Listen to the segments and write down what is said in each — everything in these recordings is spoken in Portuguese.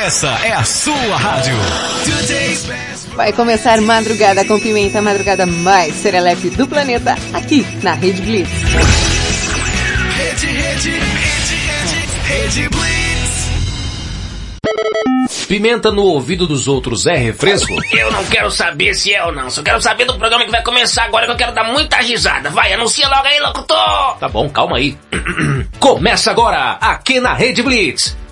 Essa é a sua rádio. Vai começar Madrugada com Pimenta, a madrugada mais serelepe do planeta, aqui na Rede Blitz. Rede, rede, rede, rede, rede Blitz. Pimenta no ouvido dos outros é refresco? Eu não quero saber se é ou não. Só quero saber do programa que vai começar agora que eu quero dar muita risada. Vai, anuncia logo aí, locutor! Tá bom, calma aí. Começa agora, aqui na Rede Blitz.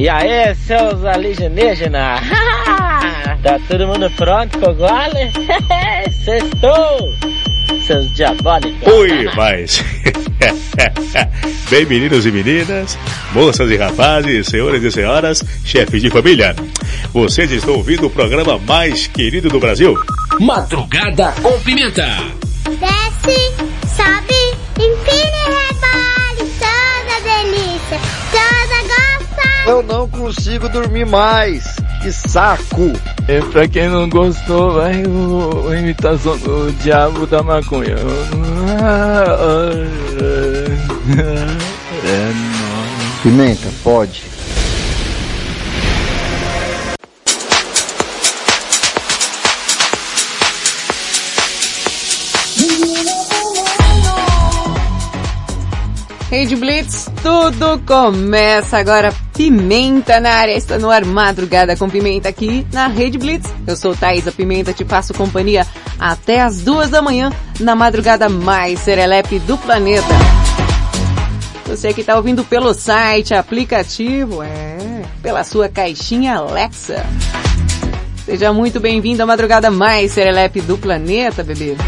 E aí, seus alienígenas? tá todo mundo pronto pro gole? Sextou! Seus diabólicos! Ui, mas... Bem, meninos e meninas, moças e rapazes, senhores e senhoras, chefes de família, vocês estão ouvindo o programa mais querido do Brasil? Madrugada com Pimenta. Desce, sobe, empina Eu não consigo dormir mais. Que saco! É, pra quem não gostou, vai o, a imitação do diabo da maconha. É nóis. Pimenta, pode. Rede Blitz, tudo começa agora. Pimenta na área, está no ar Madrugada com Pimenta aqui na Rede Blitz. Eu sou Thaisa Pimenta, te faço companhia até as duas da manhã na madrugada mais serelepe do planeta. Você que está ouvindo pelo site, aplicativo, é, pela sua caixinha Alexa. Seja muito bem-vindo à madrugada mais serelepe do planeta, bebê.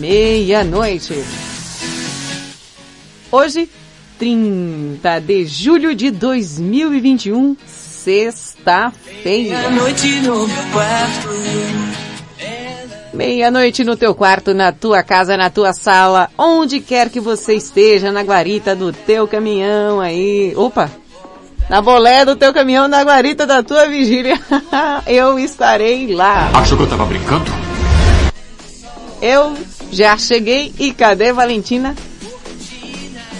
Meia-noite. Hoje, 30 de julho de 2021, sexta-feira. Meia-noite no meu quarto. Meia-noite no teu quarto, na tua casa, na tua sala, onde quer que você esteja, na guarita do teu caminhão aí. Opa! Na bolé do teu caminhão, na guarita da tua vigília. eu estarei lá. Achou que eu tava brincando? Eu já cheguei e cadê Valentina?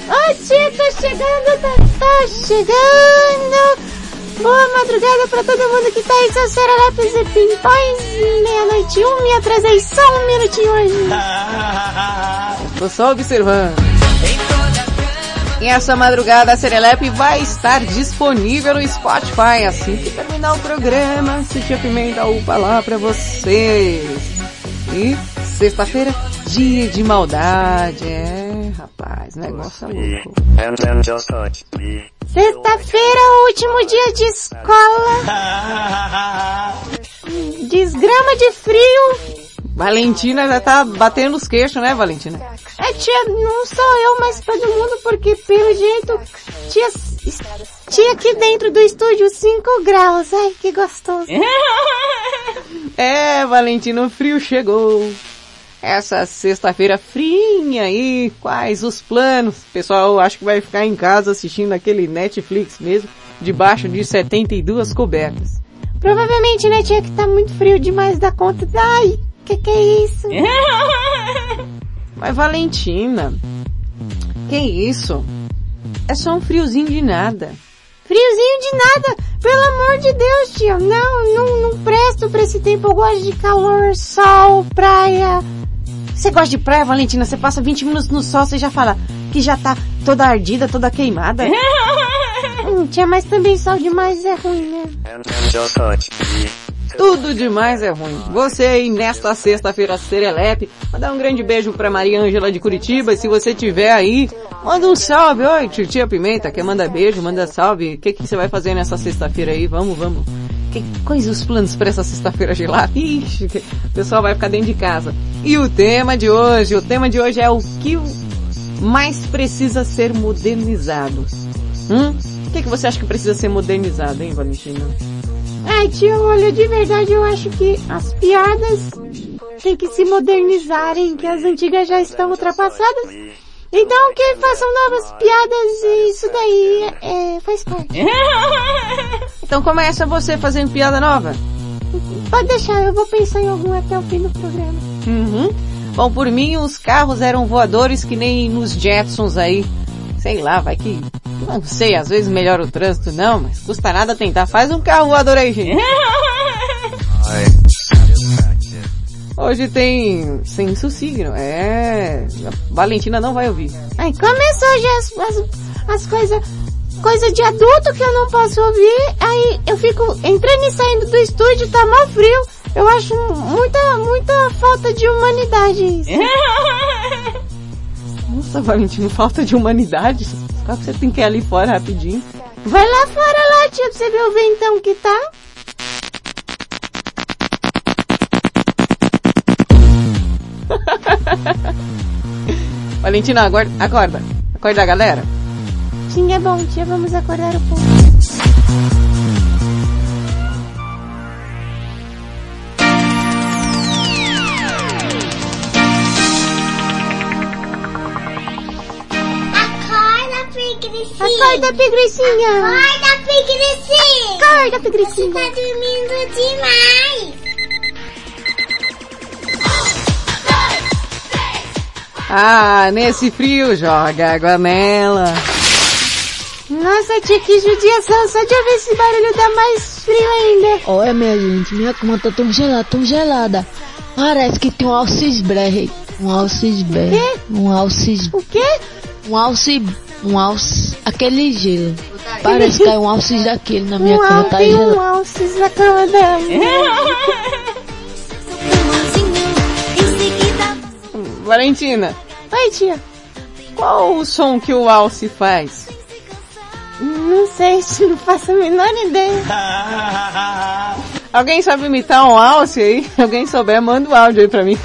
Oi, tia, tô chegando, tô, tô chegando. Boa madrugada pra todo mundo que tá aí, seus serelapes e pintões. Meia-noite um, me atrasei só um minutinho hoje. Tô só observando. E essa madrugada a Serelepe vai estar disponível no Spotify assim que terminar o programa. Se Tia Pimenta upa lá pra vocês. E sexta-feira, dia de maldade. É, rapaz, negócio é louco. Sexta-feira, último dia de escola. Desgrama de frio. Valentina já tá batendo os queixos, né, Valentina? É, tia, não sou eu, mas todo mundo, porque pelo jeito, tia, tia aqui dentro do estúdio 5 graus. Ai, que gostoso. É, Valentina, o frio chegou. Essa sexta-feira frinha aí, quais os planos? Pessoal, acho que vai ficar em casa assistindo aquele Netflix mesmo, debaixo de 72 cobertas. Provavelmente, né, tia, que tá muito frio demais da conta. Ai, que que é isso? Mas Valentina, que isso? É só um friozinho de nada. Friozinho de nada? Pelo amor de Deus, tia. Não, não, não presto pra esse tempo. Eu gosto de calor, sol, praia. Você gosta de praia, Valentina? Você passa 20 minutos no sol, você já fala que já tá toda ardida, toda queimada. hum, tia, mas também sol demais é ruim, né? Tudo demais é ruim. Você aí nesta sexta-feira serelepe, mandar um grande beijo pra Maria Ângela de Curitiba. Se você tiver aí, manda um salve. Oi, tia Pimenta, quer mandar beijo, manda salve. O que, que você vai fazer nessa sexta-feira aí? Vamos, vamos. Que, quais os planos para essa sexta-feira gelada? Ixi, o pessoal vai ficar dentro de casa. E o tema de hoje, o tema de hoje é o que mais precisa ser modernizado. Hum? O que, que você acha que precisa ser modernizado, hein, Valentina? Ai, tio, olha, de verdade eu acho que as piadas têm que se modernizarem, que as antigas já estão ultrapassadas. Então que façam novas piadas e isso daí é, faz parte. Então começa você fazendo piada nova. Pode deixar, eu vou pensar em algum até o fim do programa. Uhum. Bom, por mim os carros eram voadores que nem nos Jetsons aí. Sei lá, vai que... Não sei, às vezes melhora o trânsito, não, mas custa nada tentar. Faz um carro voador aí, gente. Hoje tem senso signo. É... A Valentina não vai ouvir. Ai, começou já as, as, as coisas coisa de adulto que eu não posso ouvir, aí eu fico entrando e saindo do estúdio, tá mal frio. Eu acho muita, muita falta de humanidade isso. Nossa, Valentina, falta de humanidade. Qual que você tem que ir ali fora rapidinho? Vai lá fora lá, tia, pra você ver o ventão que tá. Valentina, acorda, acorda. Acorda galera. Sim, é bom, tia, vamos acordar o povo. Acorda, pigricinha. Acorda, pigricinha. Acorda, pigricinha. Você tá dormindo demais. Ah, nesse frio, joga água nela. Nossa, tia, que judiação. Só de ouvir esse barulho dá mais frio ainda. Olha, minha gente, minha cama tá tão gelada, tão gelada. Parece que tem um alcisberre. Um alcisberre. Quê? Um alcis... O quê? Um alci... Um alce... Aquele gelo. Parece que caiu um alcis daquele na minha um cama, tá tem gelado. um alces na cama dela. Valentina, Oi, tia. qual o som que o Alce faz? Não sei, não faço a menor ideia. Alguém sabe imitar um Alce aí? Alguém souber, manda o áudio aí pra mim.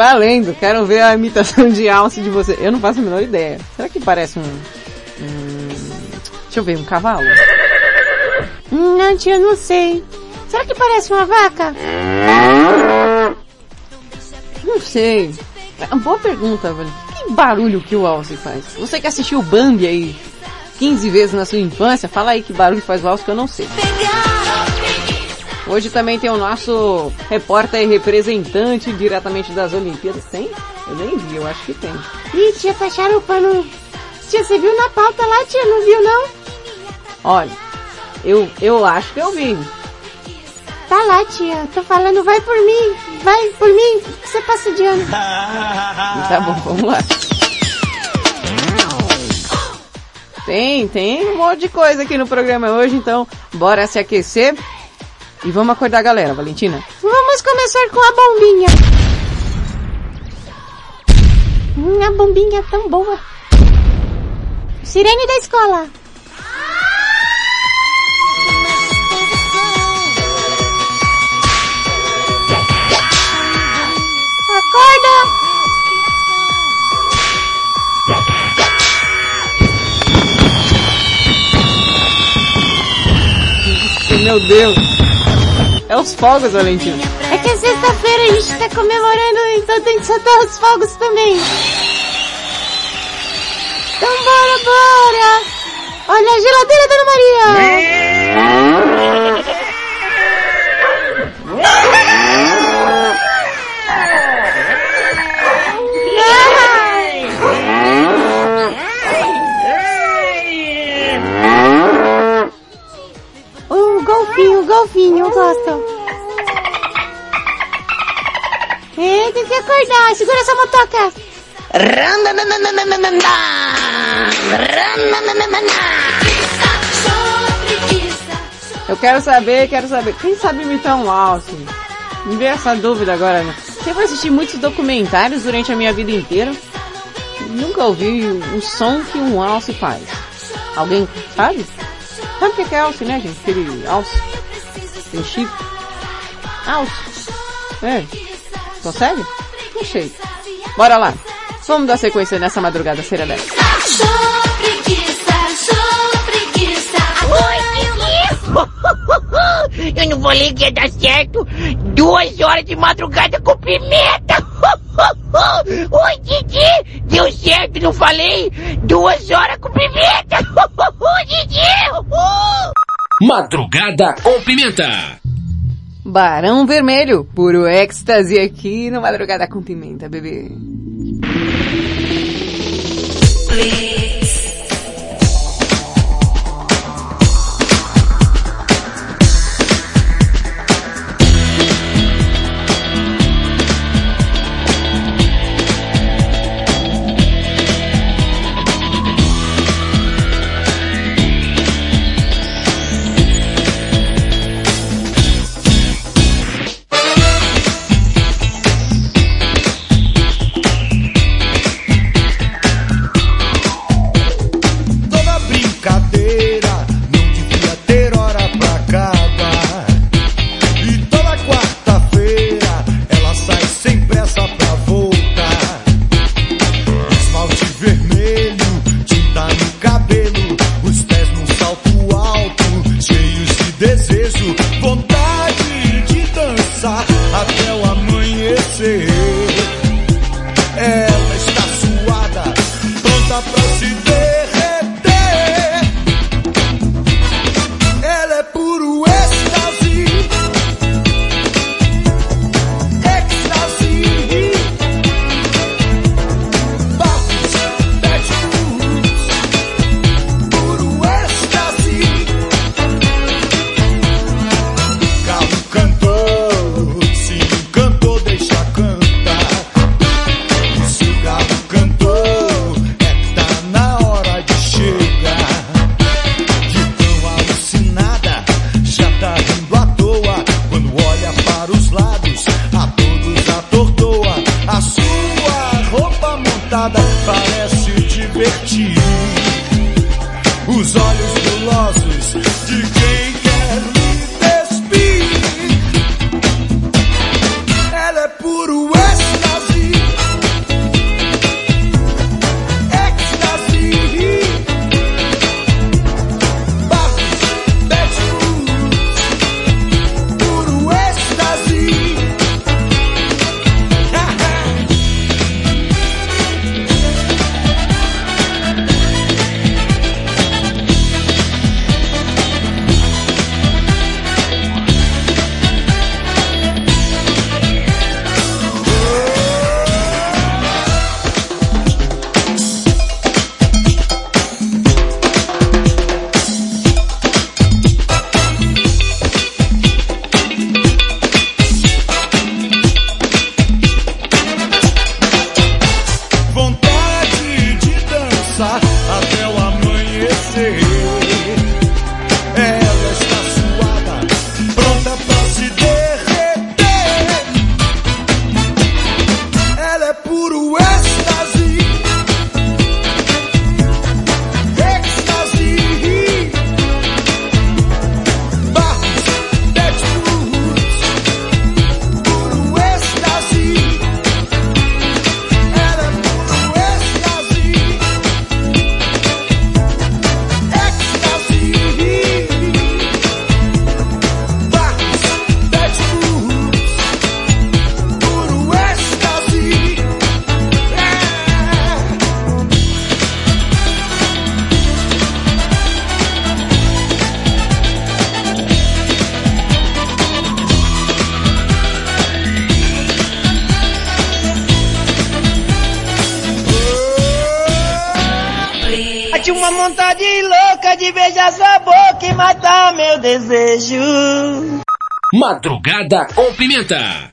Valendo, quero ver a imitação de Alce de você. Eu não faço a menor ideia. Será que parece um... um... Deixa eu ver, um cavalo? Não, tia, não sei. Será que parece uma vaca? Não sei. É uma boa pergunta, velho. Que barulho que o Alce faz? Você que assistiu o Bambi aí 15 vezes na sua infância, fala aí que barulho faz o Alce que eu não sei. Hoje também tem o nosso repórter e representante diretamente das Olimpíadas. Tem? Eu nem vi, eu acho que tem. Ih, tia, fecharam o pano. Tia, você viu na pauta lá, tia? Não viu, não? Olha, eu, eu acho que eu vi. Tá lá, tia. Tô falando, vai por mim. Vai por mim. Você passa de ano. Tá bom, vamos lá. Tem, tem um monte de coisa aqui no programa hoje, então bora se aquecer. E vamos acordar a galera, Valentina. Vamos começar com a bombinha. Hum, a bombinha é tão boa. Sirene da escola. Acorda! Meu Deus. É os fogos, Valentina. É que é sexta-feira a gente tá comemorando, então tem que soltar os fogos também. Então bora, bora! Olha a geladeira, Dona Maria! Golfinho, o golfinho, eu gosto. É, tem que acordar. Segura essa motoca. Eu quero saber, quero saber. Quem sabe imitar um alce? Me veio essa dúvida agora, né? Sempre assisti muitos documentários durante a minha vida inteira. Nunca ouvi o som que um alce faz. Alguém sabe? Sabe o que é alce, né, gente? Aquele alce. Tem chifre. Alce. É. Consegue? Não sei. Bora lá. Vamos dar sequência nessa madrugada serelepe. Eu não vou que ia dar certo. Duas horas de madrugada com pimenta. Oi, Didi. Deu certo, não falei? Duas horas com pimenta. Didi. Uh! Madrugada com pimenta. Barão Vermelho, puro êxtase aqui no Madrugada com Pimenta, bebê. Please. Piada com Pimenta.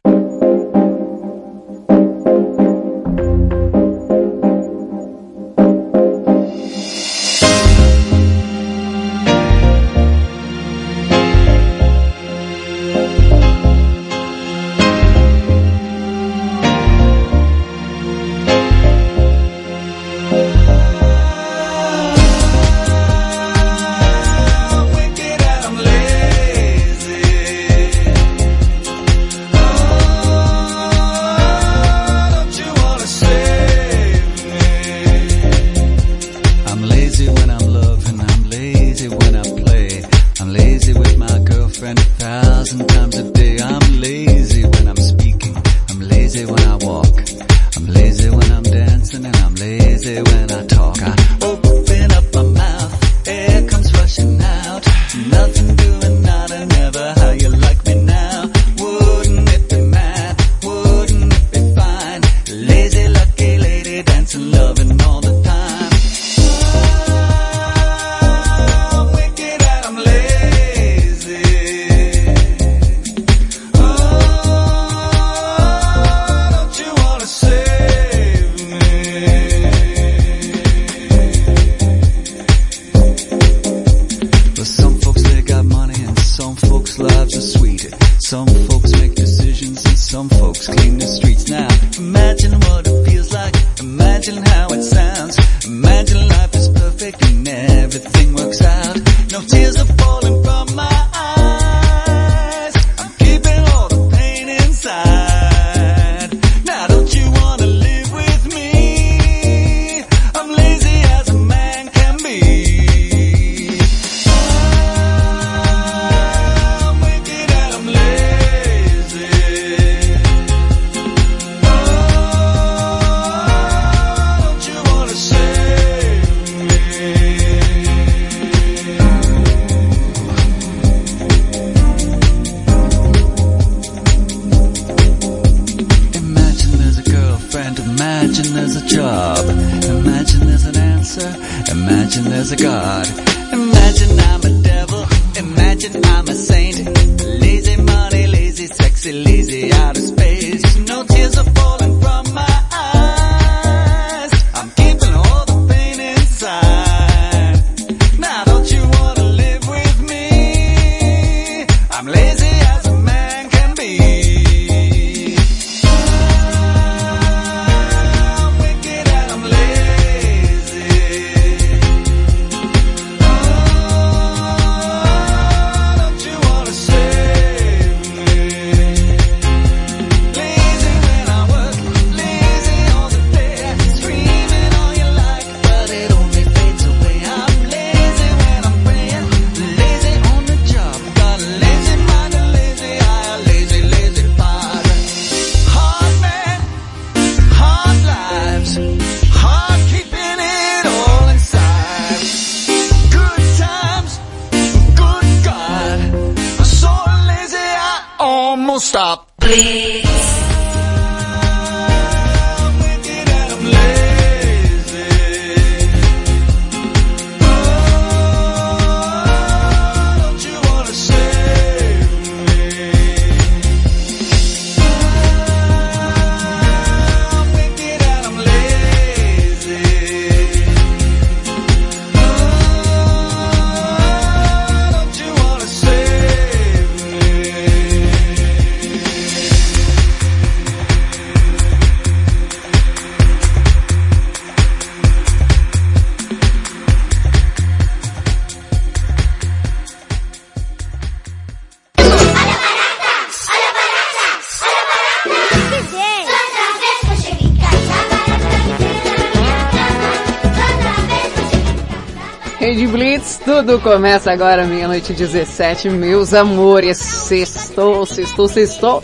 Começa agora meia-noite 17, meus amores. Sextou, sextou, sextou.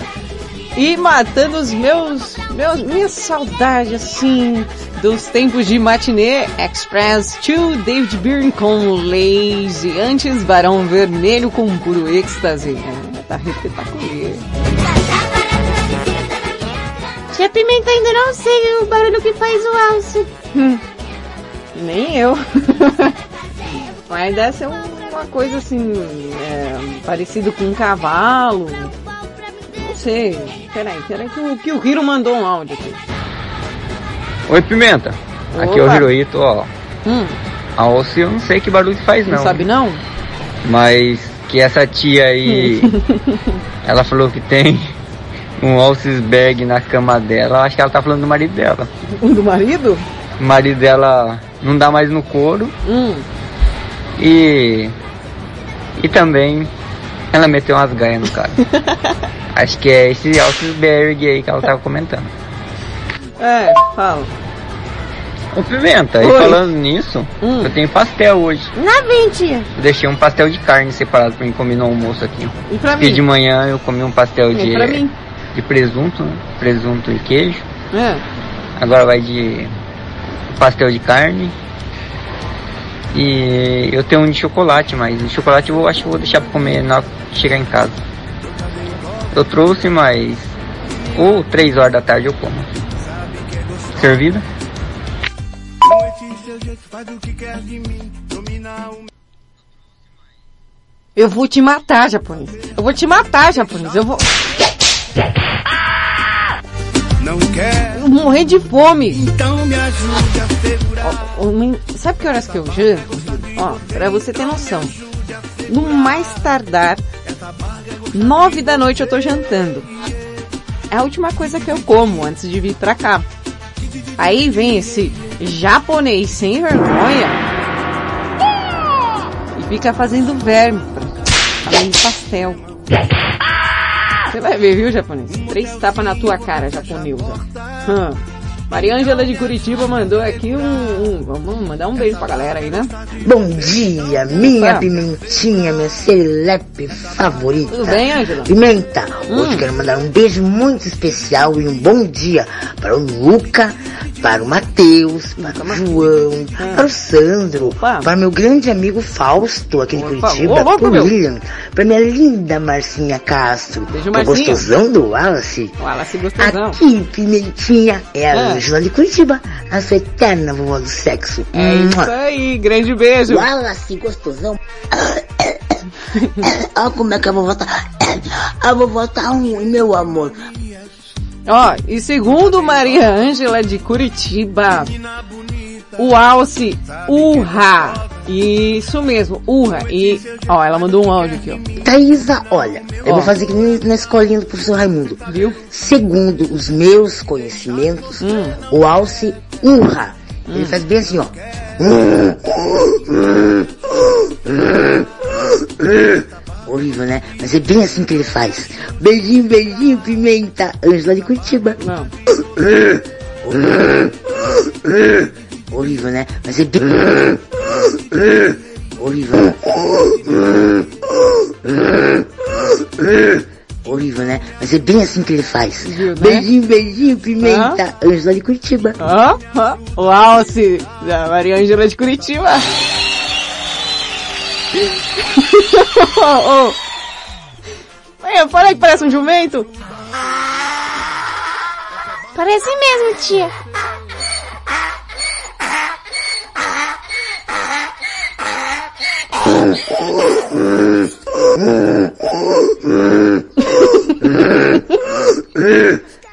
E matando os meus, meus, minha saudade, assim, dos tempos de matinê Express 2, David Byrne com Lazy, antes Barão Vermelho com Puro Êxtase. É, tá espetacular. Tia Pimenta ainda não sei o barulho que faz o alce. Hum. Nem eu. A ideia é ser uma coisa assim, é, parecido com um cavalo. Não sei. Peraí, peraí que o, que o Hiro mandou um áudio aqui. Oi, Pimenta. Opa. Aqui é o Hiroito, ó. Hum. A Ossi eu não sei que barulho faz não. Não sabe não? Mas que essa tia aí, ela falou que tem um Alces bag na cama dela. Acho que ela tá falando do marido dela. Do marido? O marido dela não dá mais no couro. Hum. E. E também ela meteu umas gaias no cara. Acho que é esse Alcius Berg aí que ela tava comentando. É, fala. Ô Pimenta, Oi. e falando nisso, hum. eu tenho pastel hoje. Na mentira. Eu deixei um pastel de carne separado pra mim comer no almoço aqui. E pra de manhã eu comi um pastel e de. De presunto, né? Presunto e queijo. É. Agora vai de pastel de carne e eu tenho um de chocolate, mas o chocolate eu acho que vou deixar pra comer na hora que chegar em casa. Eu trouxe, mas ou três horas da tarde eu como. Servido? Eu vou te matar, japonês. Eu vou te matar, japonês. Eu vou. Não quer. Morrer de fome. Então me ajude a segurar. Ó, Sabe que horas que eu janto? Ó, pra você ter noção. No mais tardar, nove da noite eu tô jantando. É a última coisa que eu como antes de vir pra cá. Aí vem esse japonês sem vergonha e fica fazendo verme, além de pastel. Você vai ver, viu, japonês? Três tapas na tua cara, japonesa. Hum. Maria Ângela de Curitiba mandou aqui um, um- Vamos mandar um beijo pra galera aí, né? Bom dia, minha Opa. pimentinha, minha celepe favorita. Tudo bem, Ângela? Pimenta, Hum. hoje quero mandar um beijo muito especial e um bom dia para o Luca, para o Matheus, para o João, Ah. para o Sandro, para meu grande amigo Fausto aqui de Opa, Curitiba, ô, louco, para o. William, para minha linda Marcinha Castro, Beijo, para o gostosão do Wallace. Wallace gostosão. Aqui, Pimentinha, é a Ah. Ângela de Curitiba, a sua eterna vovó do sexo. É isso aí, grande beijo. Wallace, gostosão. Olha como é que a vovó tá. A vovó tá ruim, meu amor. Ó, e segundo Maria Ângela de Curitiba, o Alce Urra. Isso mesmo, Urra. E, ó, ela mandou um áudio aqui, ó. Thaisa, olha, eu Ó. vou fazer que nem na escolinha do professor Raimundo. Viu? Segundo os meus conhecimentos, o Alce urra. Ele faz bem assim, ó. Horrível, né? Mas é bem assim que ele faz. Beijinho, beijinho, pimenta. Ângela de Curitiba. Não. Horrível, né? Mas é bem... Horrível. Horrível, né? Mas é bem assim que ele faz. Viu, né? Beijinho, beijinho, pimenta. Ângela de Curitiba. Ó, ó, o Alce da Maria Ângela de Curitiba. Ô, ô. Olha, fala aí que parece um jumento. Parece mesmo, tia.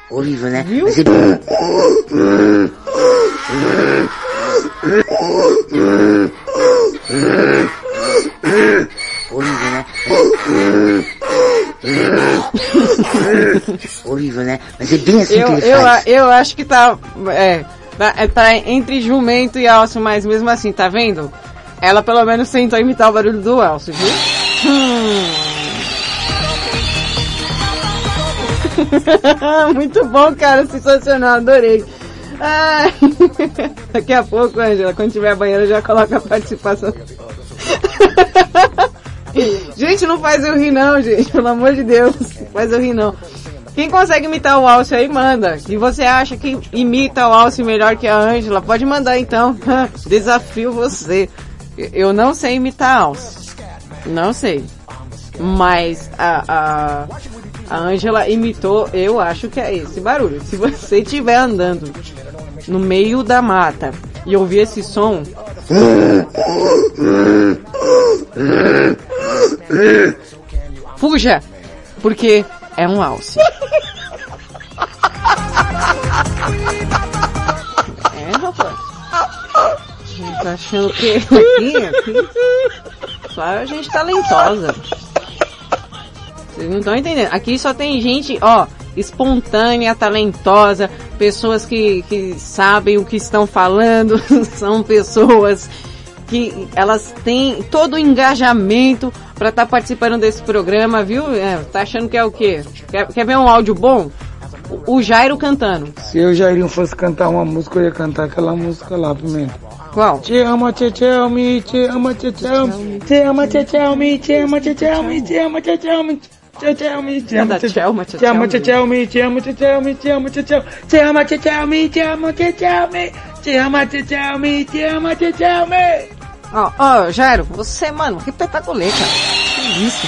Horrível, né? Mas é... Horrível, né? Horrível, né? Mas é bem assim Eu, que ele eu, faz. eu acho que tá, é, tá, é, tá entre jumento e alce, mas mesmo assim, tá vendo? Ela pelo menos tentou imitar o barulho do alce, viu? Hum. Muito bom, cara, sensacional, adorei. Ai. Daqui a pouco, Angela, quando tiver banheira, já coloca a participação. gente, não faz eu rir não, gente, pelo amor de Deus, faz eu rir não. Quem consegue imitar o Alce aí, manda. E você acha que imita o Alce melhor que a Ângela? Pode mandar então. Desafio você. Eu não sei imitar Alce. Não sei. Mas a, a, a Ângela imitou, eu acho que é esse barulho. Se você estiver andando no meio da mata e ouvir esse som, fuja! Porque é um alce. Tá achando que aqui, aqui, só a gente talentosa. Vocês não estão entendendo. Aqui só tem gente, ó, espontânea, talentosa, pessoas que, que sabem o que estão falando, são pessoas que elas têm todo o engajamento para estar participando desse programa, viu? É, tá achando que é o quê? Quer, quer ver um áudio bom? o Jairo cantando. Se eu, Jairinho, fosse cantar uma música, eu ia cantar aquela música lá, Pimenta. Qual? Te ama, te te me, te ama, te te te ama, te te me, te ama, te te me, te ama, te te me, te tchau, me, te ama, te tchau, me, te ama, te tchau, me. Ó, ó, Jairo, você, mano, que espetacular, cara. Que isso?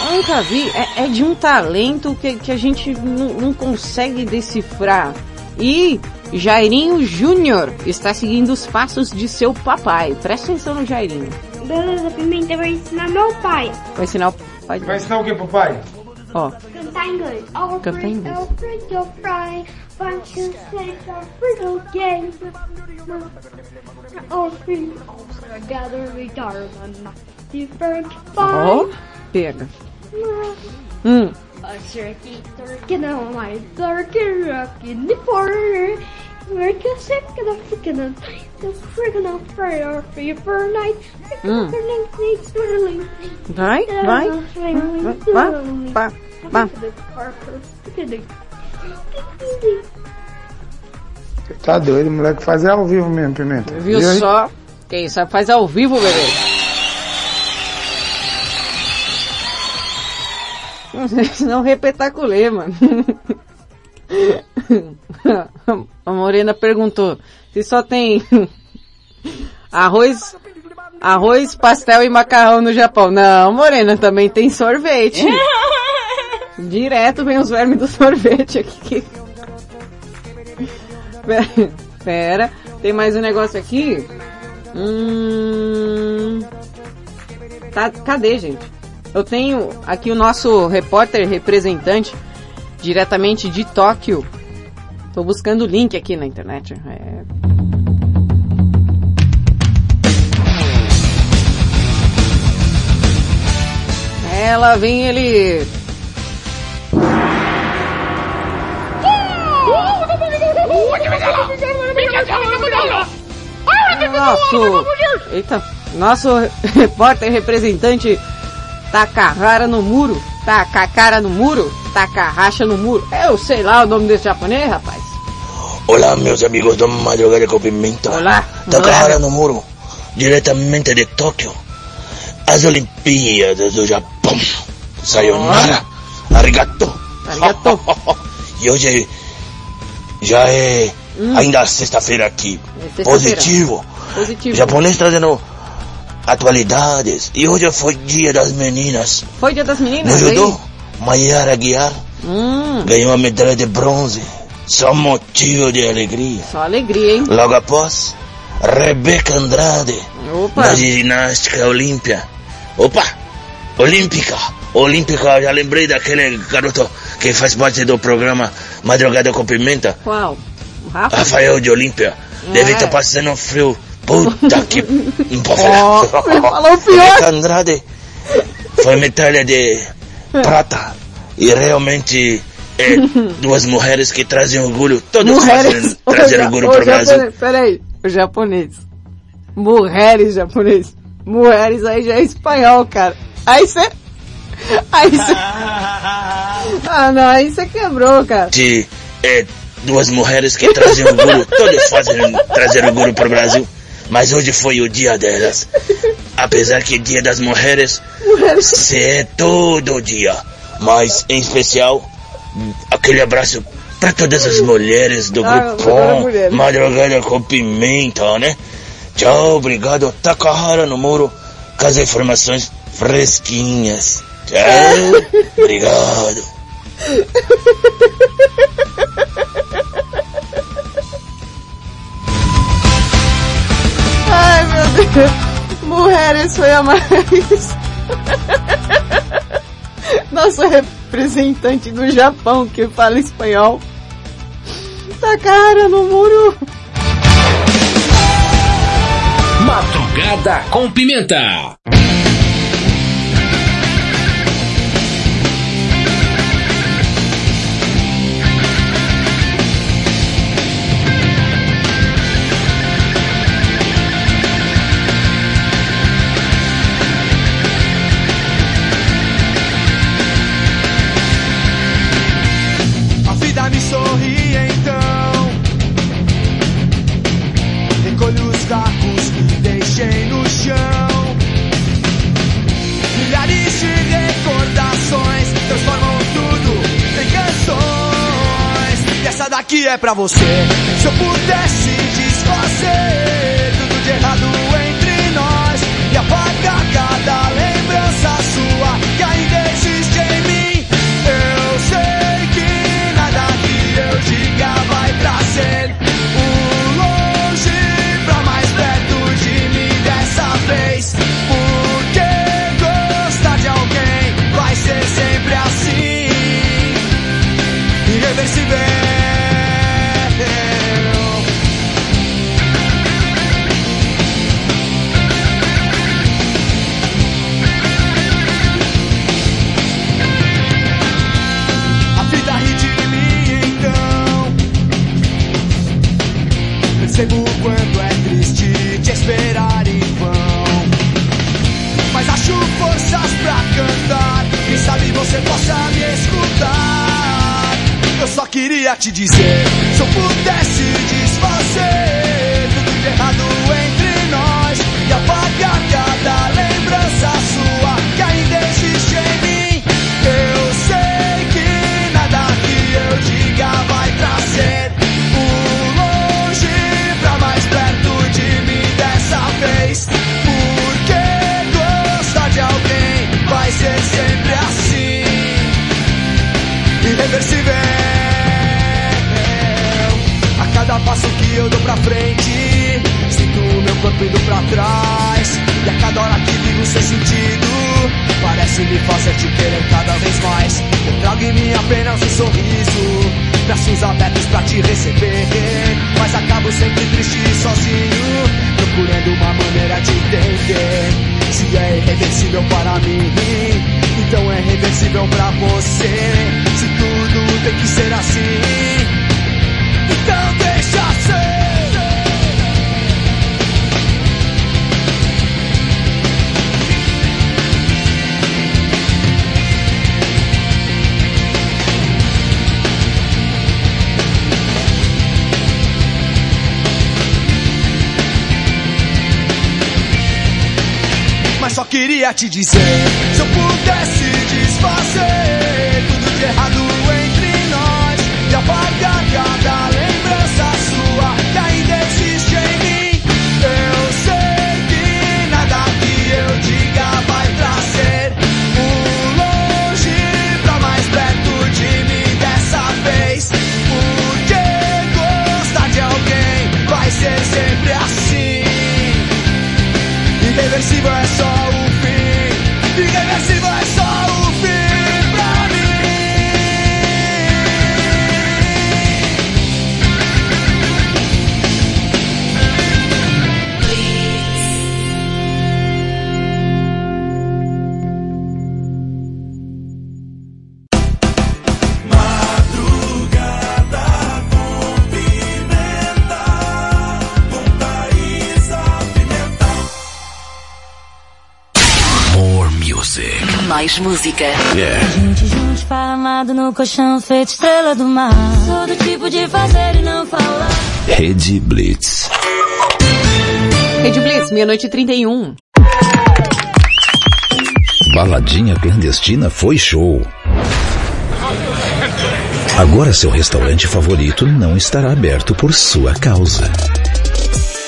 Eu nunca vi. É, é de um talento que, que a gente não, não consegue decifrar. E Jairinho Júnior está seguindo os passos de seu papai. Presta atenção no Jairinho. Beleza, Pimenta vai ensinar meu pai. Vai ensinar o pai Vai ensinar o que, papai? Ó, Cantar inglês. Oh, Cantar inglês. oh, pega. Hum, turkey, turkey, now my turkey, rockin' the border. Work a second of freaking the freaking of prayer for you for a night. Hum. Freaking vai, vai. Vai, vai, vai. Tá doido, moleque, fazer ao vivo mesmo, Pimenta. Viu aí? só? Quem sabe faz ao vivo, bebê. Não repetaculê, mano. A Morena perguntou se só tem arroz, arroz, pastel e macarrão no Japão. Não, Morena, também tem sorvete. Direto vem os vermes do sorvete aqui. Pera, pera, tem mais um negócio aqui. Hum... Tá, cadê, gente? Eu tenho aqui o nosso repórter representante diretamente de Tóquio. Tô buscando o link aqui na internet. É... Ela vem ele. Nosso, eita, nosso repórter representante taca rara no muro, taca cara no muro, taca racha no muro. Eu sei lá o nome desse japonês, rapaz. Olá, meus amigos do Madrugada com Pimenta. Olá. Takahara no muro, diretamente de Tóquio. As Olimpíadas do Japão. Sayonara. Arigato. Arigato. e hoje já é ainda sexta-feira aqui. É sexta-feira. Positivo. Positivo. Japonês trazendo atualidades. E hoje foi dia das meninas. Foi dia das No meninas judô, aí? Mayara Guiar Hum, ganhou a medalha de bronze. Só motivo de alegria. só alegria, hein? Logo após, Rebeca Andrade, Opa. da ginástica olímpia. Opa! Olímpica! Olímpica, já lembrei daquele garoto que faz parte do programa Madrugada com Pimenta, Qual? Rafael de Olímpia. Deve É. estar passando frio. Puta que... Não Ó, falar. falou pior. Andrade foi medalha de prata. E realmente é duas mulheres que trazem orgulho. Todos Mulheres. fazem trazer orgulho para o Brasil. Peraí, o japonês. Mulheres japonês. Mulheres aí já é espanhol, cara. Aí você... Aí você... Ah, não, aí você quebrou, cara. de é, duas mulheres que trazem orgulho, todas fazem trazer orgulho para o Brasil, mas hoje foi o dia delas. Apesar que dia das mulheres se é todo dia, mas em especial aquele abraço para todas as mulheres do Ah, mulheres. Madrugada com Pimenta, né? Tchau, obrigado. Takahara no muro com as informações fresquinhas. Tchau, obrigado. Mulheres foi a mais... Nosso representante do Japão que fala espanhol. Tá cara no muro. Madrugada com Pimenta. É pra você. Se eu pudesse desfazer Percebo quanto é triste te esperar em vão. Mas acho forças pra cantar. Quem sabe você possa me escutar. Eu só queria te dizer: se eu pudesse desfazer tudo de errado entre eu dou pra frente, sinto o meu corpo indo pra trás. E a cada hora que vivo sem sentido, parece me fazer te querer cada vez mais. Eu trago em mim apenas um sorriso, braços abertos pra te receber. Mas acabo sempre triste e sozinho, procurando uma maneira de entender. Se é irreversível para mim, então é reversível pra você. Se tudo tem que ser assim, queria te dizer: se eu pudesse desfazer tudo de errado entre nós e apagar cada lembrança sua que ainda existe em mim, eu sei que nada que eu diga vai trazer o longe pra mais perto de mim dessa vez. Porque gostar de alguém vai ser sempre assim. Irreversível é só música. Yeah. Gente junto esparramado no colchão feito estrela do mar. Todo tipo de fazer e não falar. Rede Blitz. Rede Blitz, meia-noite e 31. Baladinha clandestina foi show. Agora seu restaurante favorito não estará aberto por sua causa.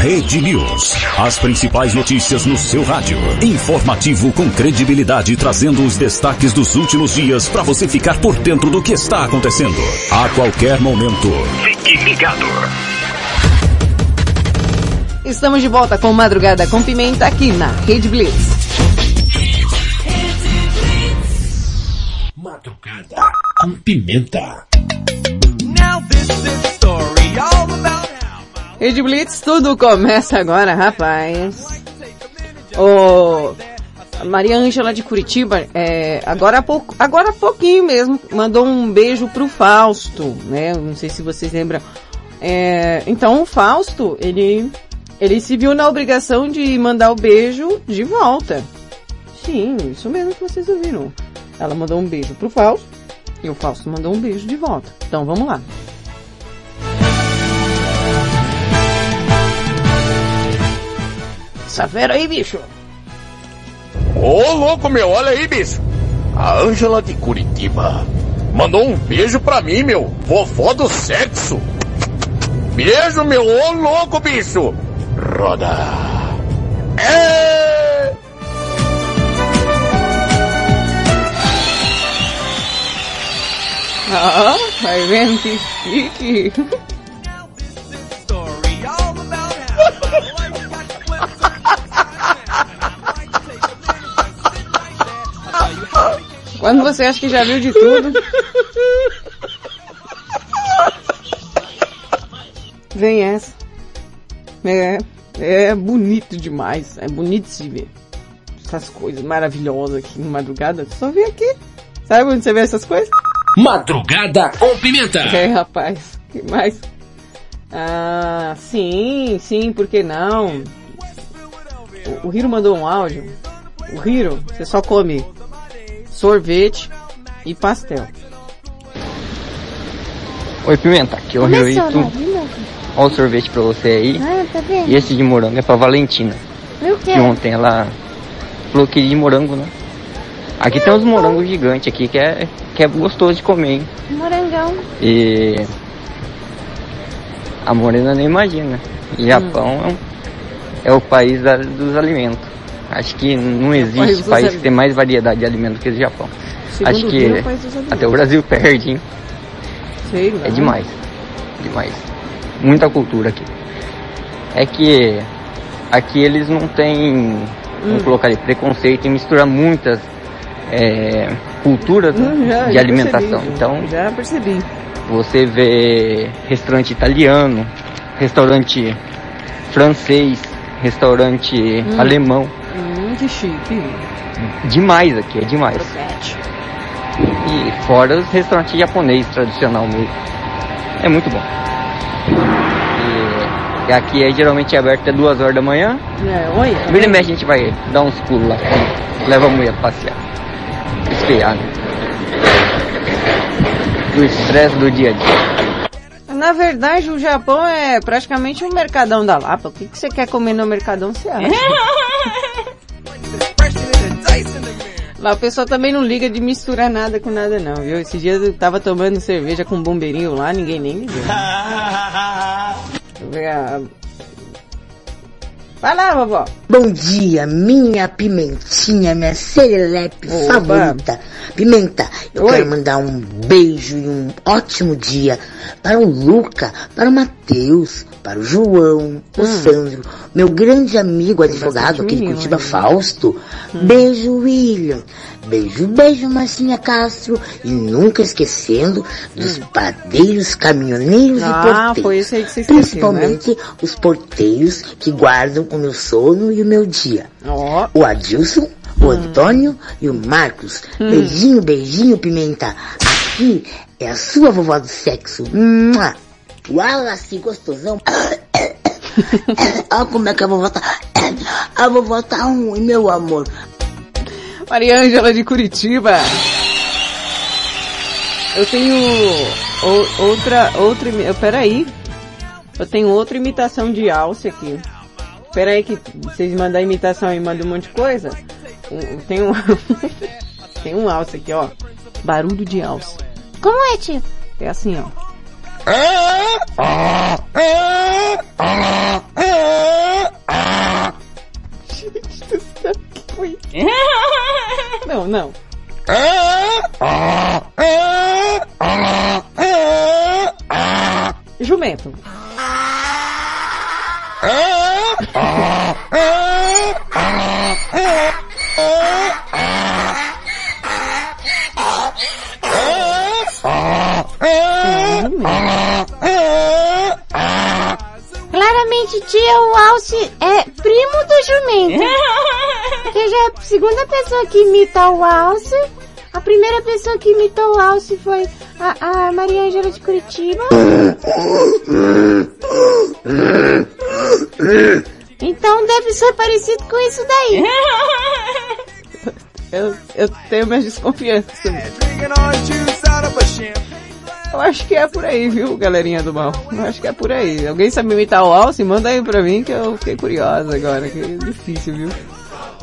Rede News. As principais notícias no seu rádio. Informativo com credibilidade, trazendo os destaques dos últimos dias para você ficar por dentro do que está acontecendo. A qualquer momento. Fique ligado. Estamos de volta com Madrugada com Pimenta aqui na Rede Blitz. Madrugada com pimenta. Rede Blitz, tudo começa agora, rapaz. O Maria Ângela de Curitiba, é, agora, há pouco, agora há pouquinho mesmo, mandou um beijo pro Fausto, né? Não sei se vocês lembram. É, então o Fausto, ele, ele se viu na obrigação de mandar o beijo de volta. Sim, isso mesmo que vocês ouviram. Ela mandou um beijo pro Fausto e o Fausto mandou um beijo de volta. Então vamos lá. Essa fera aí, bicho. Ô louco meu, olha aí, bicho. A Ângela de Curitiba mandou um beijo pra mim, meu. Vovó do sexo. Beijo, meu. Ô louco, bicho. Roda. É... Ah, vai vendo que chique. Quando você acha que já viu de tudo. Vem essa. É, é bonito demais. É bonito de se ver. Essas coisas maravilhosas aqui na madrugada. Só vem aqui. Sabe onde você vê essas coisas? Madrugada com pimenta. É, rapaz. que mais? Ah, sim, sim, por que não? O, o Hiro mandou um áudio. O Hiro, você só come sorvete e pastel. Oi, Pimenta, aqui é o Rioito. né? Olha o sorvete pra você aí. Ah, tá vendo? E esse de morango é pra Valentina. Que ontem ela falou que de morango, né? Aqui tem uns morangos gigantes aqui que é, que é gostoso de comer, hein? Morangão. E a Morena nem imagina. Japão é, um- é o país da- dos alimentos. Acho que não país existe país, ali- que tem mais variedade de alimentos que o Japão. Segundo Acho que Rio, é país até o Brasil perde, hein? Sei lá. É demais. Demais. Muita cultura aqui. É que aqui eles não têm, vamos Hum. colocar ali, preconceito em misturar muitas é, culturas Hum, já- de já alimentação. percebi, Então Já percebi. você vê restaurante italiano, restaurante francês, restaurante Hum. alemão. Hum, que chique. Demais aqui, é demais. E fora os restaurantes japonês tradicional mesmo. É muito bom. E, aqui é geralmente aberto até duas horas da manhã. É, olha. Vira e a gente vai dar uns pulos lá. Leva a mulher a passear. Esfriar, né? Do estresse do dia a dia. Na verdade, o Japão é praticamente um mercadão da Lapa. O que, que você quer comer no mercadão, você acha? Lá o pessoal também não liga de misturar nada com nada não, viu? Esses dias eu tava tomando cerveja com um bombeirinho lá, ninguém nem ligou. Vai lá, vovó. Bom dia, minha pimentinha, minha serelepe Opa. favorita. Pimenta, eu Oi. quero mandar um beijo e um ótimo dia para o Luca, para o Matheus, para o João, o Sandro, meu grande amigo advogado aqui de Curitiba. Fausto. Beijo, William. Beijo, beijo, Marcinha Castro. E nunca esquecendo dos padeiros, caminhoneiros e Ah, porteiros. foi esse aí que você esqueceu, né? Principalmente os porteiros que guardam o meu sono e o meu dia. Ó. O Adilson, o Antônio e o Marcos. Hum. Beijinho, beijinho, Pimenta. Aqui é a sua vovó do sexo. Mua. Wallace, gostosão. Olha como é que a vovó tá. A vovó tá ruim, meu amor. Maria Ângela de Curitiba. Eu tenho outra, outra, eu- peraí. Eu tenho outra imitação de alce aqui. Peraí que vocês mandam a imitação e mandam um monte de coisa. Tem um, tem um alce aqui, ó. Barulho de alce. Como é, tio? É assim, ó. Não, não. Jumento. Claramente tia Alce é primo do jumento. Porque já é a segunda pessoa que imita o Alce. A primeira pessoa que imitou o Alce foi a, a Maria Angela de Curitiba. Então deve ser parecido com isso daí. eu, eu tenho minhas desconfianças. Eu acho que é por aí, viu, galerinha do mal? Eu acho que é por aí. Alguém sabe imitar o Alce? Manda aí pra mim que eu fiquei curiosa agora, que é difícil, viu?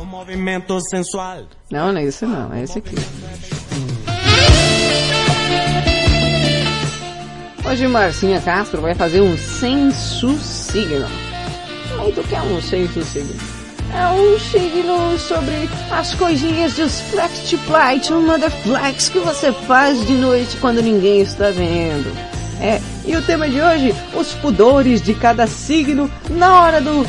movimento sensual. Não, não é isso não, é esse aqui. Hoje Marcinha Castro vai fazer um senso signo. Mas o que é um senso signo? É um signo sobre as coisinhas dos flex to plate, uma da flex que você faz de noite quando ninguém está vendo. É, e o tema de hoje, os pudores de cada signo na hora do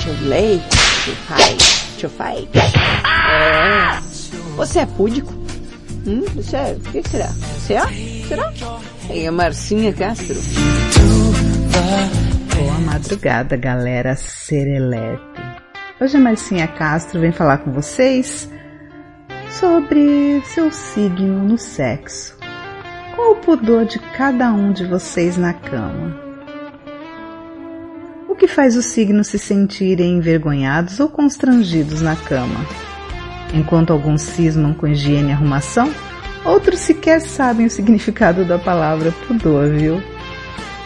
chulei, chufai, chufai. É, você é púdico? Hum, você é, o que será? Você é? Será? É a Marcinha Castro. Boa madrugada, galera serelepe. Hoje a Marcinha Castro vem falar com vocês sobre seu signo no sexo. Qual o pudor de cada um de vocês na cama? O que faz os signos se sentirem envergonhados ou constrangidos na cama? Enquanto alguns cismam com higiene e arrumação, outros sequer sabem o significado da palavra pudor, viu?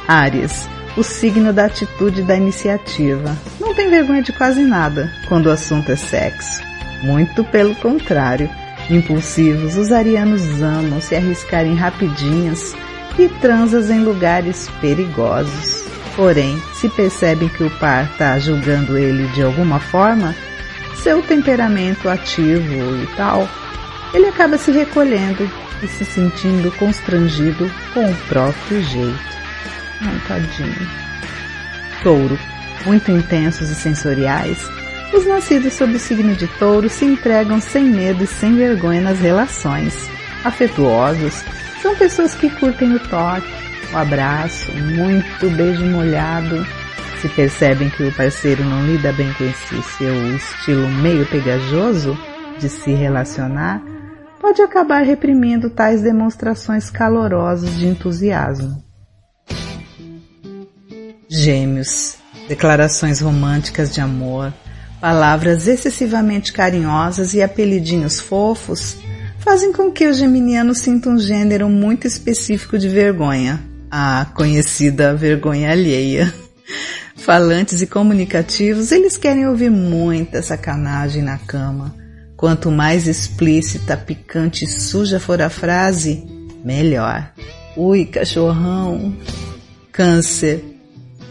Áries, o signo da atitude da iniciativa. Não tem vergonha de quase nada quando o assunto é sexo. Muito pelo contrário. Impulsivos, os arianos amam se arriscar em rapidinhas e transas em lugares perigosos. Porém, se percebem que o par está julgando ele de alguma forma, seu temperamento ativo e tal, ele acaba se recolhendo e se sentindo constrangido com o próprio jeito. Ai, tadinho. Touro, muito intensos e sensoriais, os nascidos sob o signo de touro se entregam sem medo e sem vergonha nas relações. Afetuosos, são pessoas que curtem o toque, o abraço, muito beijo molhado. Se percebem que o parceiro não lida bem com esse seu estilo meio pegajoso de se relacionar, pode acabar reprimindo tais demonstrações calorosas de entusiasmo. Gêmeos, declarações românticas de amor, palavras excessivamente carinhosas e apelidinhos fofos fazem com que o geminiano sinta um gênero muito específico de vergonha, a conhecida vergonha alheia. Falantes e comunicativos, eles querem ouvir muita sacanagem na cama. Quanto mais explícita, picante e suja for a frase, melhor. Ui, cachorrão. Câncer.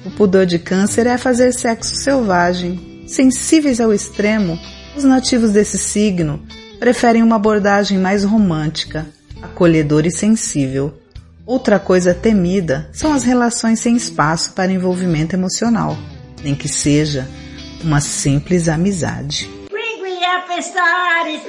O pudor de câncer é fazer sexo selvagem. Sensíveis ao extremo, os nativos desse signo preferem uma abordagem mais romântica, acolhedora e sensível. Outra coisa temida são as relações sem espaço para envolvimento emocional, nem que seja uma simples amizade. Quindi a pensare,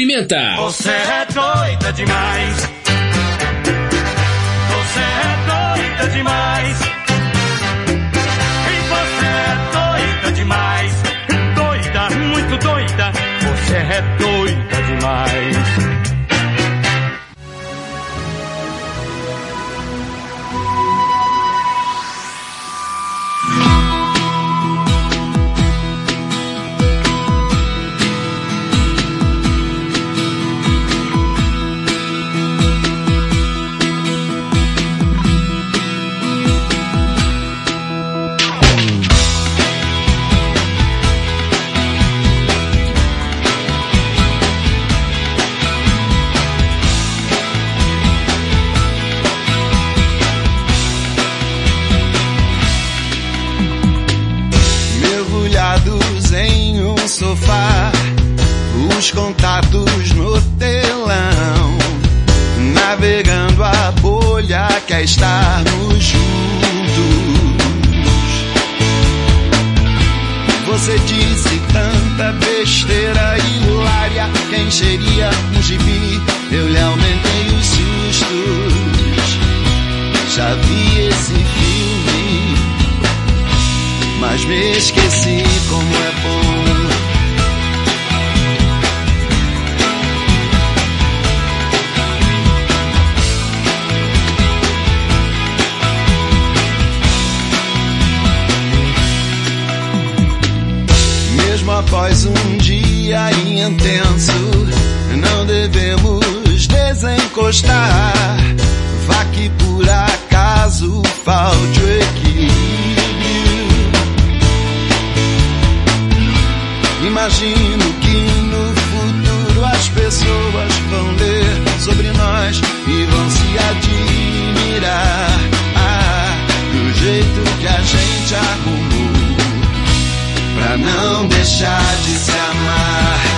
Pimenta. Você é doida demais. gostar. Vá que por acaso falte o equilíbrio. Imagino que no futuro as pessoas vão ler sobre nós e vão se admirar. Ah, do jeito que a gente arrumou pra não deixar de se amar.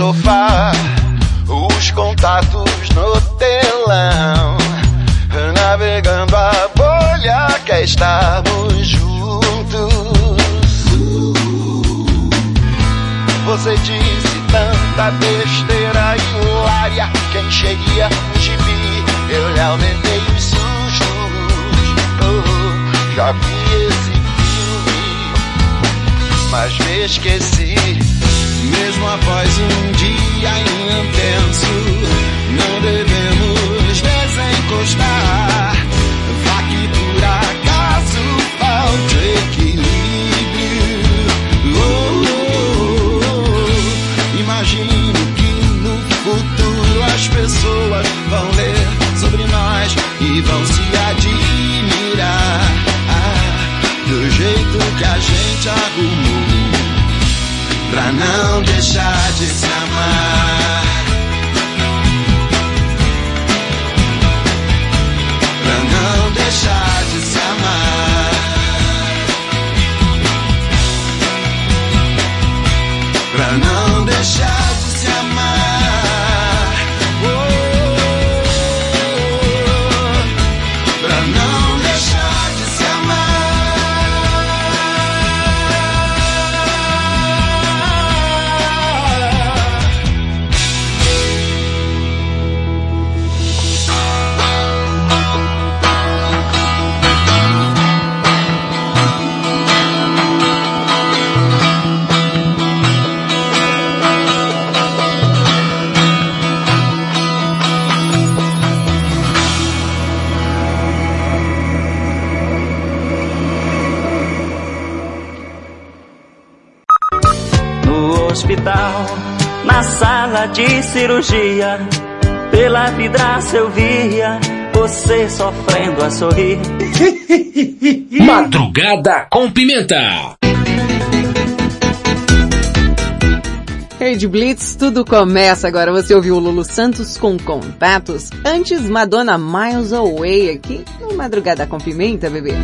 sofá, os contatos no telão, navegando a bolha que é estarmos juntos. Você disse tanta besteira hilária, quem encheria um gibi, eu lhe aumentei os sustos. Oh, já vi esse filme, mas me esqueci. Mesmo após um dia intenso, não devemos desencostar. Vá que por acaso falte equilíbrio. Oh. Imagino que no futuro as pessoas vão ler sobre nós e vão se admirar ah, do jeito que a gente arrumou pra não deixar de se amar. De cirurgia, pela vidraça eu via você sofrendo a sorrir. Madrugada com Pimenta. Rede Blitz, tudo começa agora. Você ouviu o Lulu Santos com contatos. Antes, Madonna Miles Away aqui no Madrugada com Pimenta, bebê.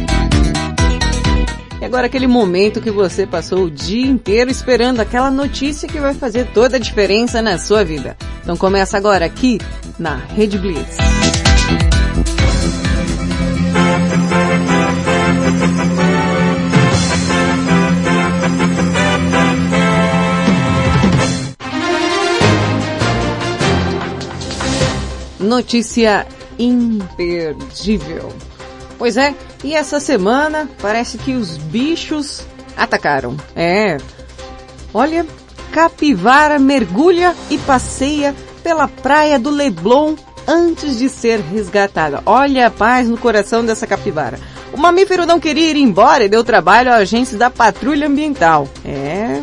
Agora aquele momento que você passou o dia inteiro esperando aquela notícia que vai fazer toda a diferença na sua vida. Então começa agora aqui na Rede Blitz. Notícia imperdível. Pois é, e essa semana parece que os bichos atacaram. É. Olha, capivara mergulha e passeia pela praia do Leblon antes de ser resgatada. Olha a paz no coração dessa capivara. O mamífero não queria ir embora e deu trabalho a agentes da patrulha ambiental. É.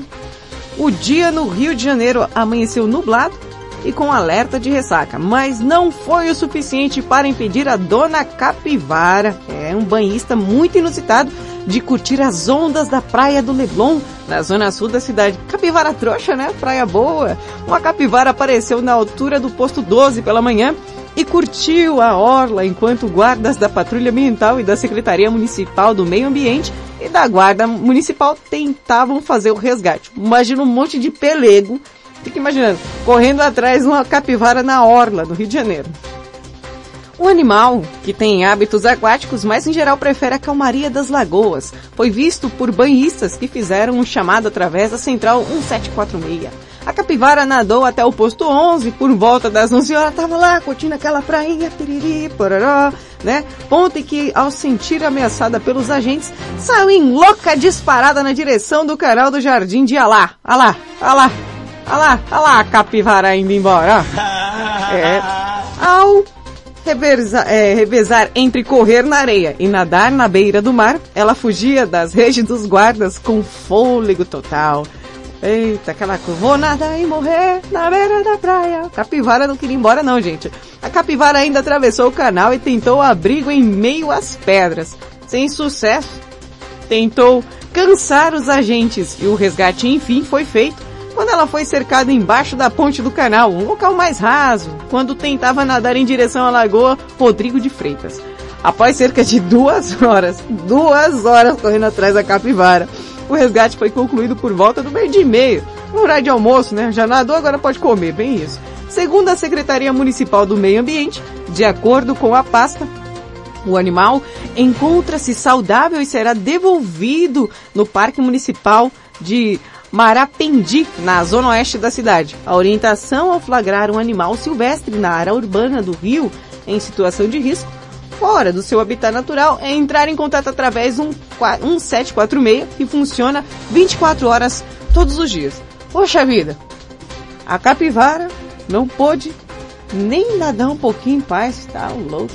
O dia no Rio de Janeiro amanheceu nublado e com alerta de ressaca, mas não foi o suficiente para impedir a dona Capivara, é um banhista muito inusitado, de curtir as ondas da praia do Leblon, na zona sul da cidade. Capivara trouxa, né? Praia boa. Uma capivara apareceu na altura do posto 12 pela manhã e curtiu a orla enquanto guardas da Patrulha Ambiental e da Secretaria Municipal do Meio Ambiente e da Guarda Municipal tentavam fazer o resgate. Imagina um monte de pelego Fica imaginando, correndo atrás uma capivara na orla do Rio de Janeiro. O animal, que tem hábitos aquáticos, mas em geral prefere a calmaria das lagoas, foi visto por banhistas que fizeram um chamado através da central 1746. A capivara nadou até o posto 11 por volta das 11 horas, tava lá curtindo aquela prainha, piriri, pororó, né? Ponto em que, ao sentir ameaçada pelos agentes, saiu em louca disparada na direção do canal do Jardim de Alá. Alá, Alá, Olha lá, olha lá a capivara indo embora. ó. É. Ao revezar, é, revezar entre correr na areia e nadar na beira do mar, ela fugia das redes dos guardas com fôlego total. Eita, aquela coisa, vou nadar e morrer na beira da praia. Capivara não queria ir embora não, gente. A capivara ainda atravessou o canal e tentou abrigo em meio às pedras. Sem sucesso, tentou cansar os agentes e o resgate enfim foi feito quando ela foi cercada embaixo da ponte do canal, um local mais raso, quando tentava nadar em direção à lagoa Rodrigo de Freitas. Após cerca de duas horas, duas horas correndo atrás da capivara, o resgate foi concluído por volta do meio de meio, no horário de almoço, né? Já nadou, agora pode comer, bem isso. Segundo a Secretaria Municipal do Meio Ambiente, de acordo com a pasta, O animal encontra-se saudável e será devolvido no Parque Municipal de Marapendi, na zona oeste da cidade. A orientação ao flagrar um animal silvestre na área urbana do rio em situação de risco, fora do seu habitat natural, é entrar em contato através de um 1746 que funciona 24 horas todos os dias. Poxa vida, a capivara não pôde nem nadar um pouquinho em paz, tá louco.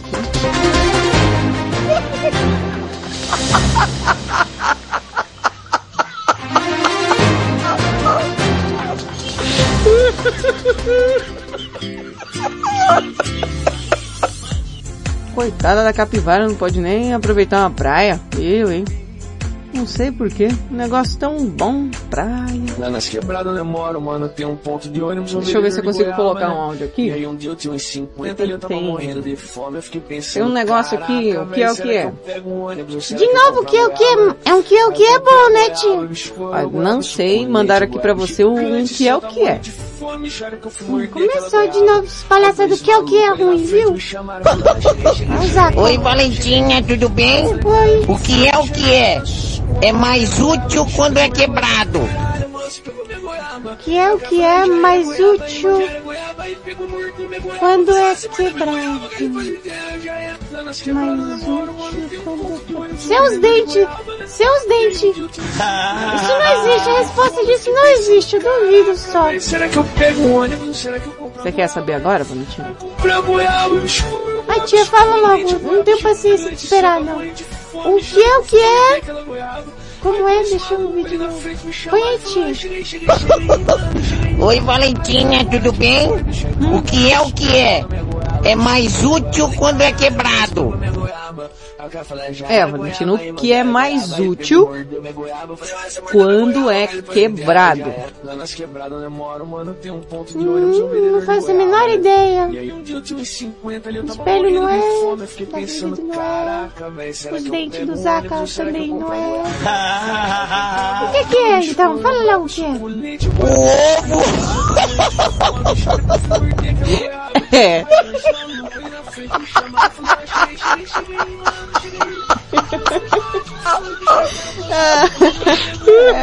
Coitada da capivara, não pode nem aproveitar uma praia. Eu, hein? Não sei porquê. Um negócio tão bom, praia. Lá nas quebradas eu moro, mano, tem um ponto de ônibus. um Deixa eu ver se eu consigo goiaba, colocar né? um áudio aqui. E aí um dia eu tinha uns 50 e eu tava Tem- morrendo de fome, eu fiquei pensando. Tem um negócio aqui, o que é o que é? De novo, o que é o que é, é um que é o que é bom, né, tio? Ah, não sei, mandaram aqui pra você um que é o que é. Começou de novo esse palhaçada do que é o que é ruim, viu? Oi, Valentinha, tudo bem? Oi. O que é o que é? É mais útil quando é quebrado. Que é o que é mais útil quando é quebrado? Mais útil quando é Seus dentes! Seus dentes! Isso não existe, a resposta disso não existe, eu duvido só. Será que eu pego um ônibus? Será que eu compro Você quer saber agora, goiaba? Ai tia, fala logo, não tenho paciência de esperar não. O que é o que é? Como é? Deixa eu ouvir de novo. Tia. Oi, Valentinha, tudo bem? O que é o que é? É mais útil quando é quebrado. É, Valentino, o que é mais útil quando é quebrado? Um um Hum, não faço a menor ideia. E aí um dia eu tinha uns 50 ali, eu tava Espelho não é. Os dentes do um eu também não é. O que que é então? Fala lá o que é. É.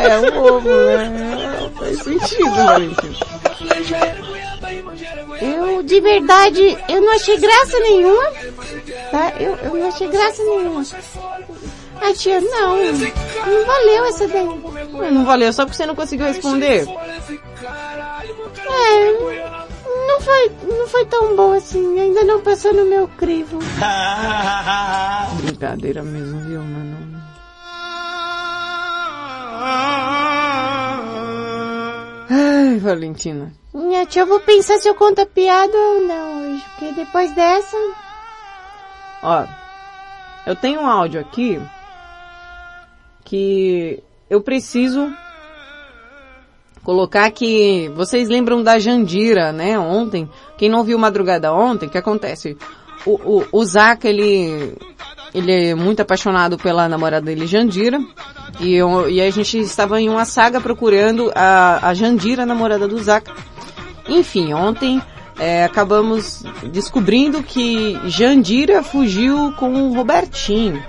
É, um ovo, né? Faz sentido, Valentina. Eu, de verdade, eu não achei graça nenhuma. Tá? Eu, eu não achei graça nenhuma. Ai, tia, não. Não valeu essa daí. Não valeu só porque você não conseguiu responder? É, não foi, não foi tão boa assim. Ainda não passou no meu crivo. Brincadeira mesmo, viu, mano? Ai, Valentina. Minha tia, eu vou pensar se eu conto a piada ou não hoje. Porque depois dessa... Ó, eu tenho um áudio aqui que eu preciso colocar que vocês lembram da Jandira, né? Ontem, quem não viu madrugada ontem, o que acontece? O, o, o Zaca, ele, ele é muito apaixonado pela namorada dele, Jandira, e, eu, e a gente estava em uma saga procurando a, a Jandira, a namorada do Zaca. Enfim, ontem é, acabamos descobrindo que Jandira fugiu com o Robertinho.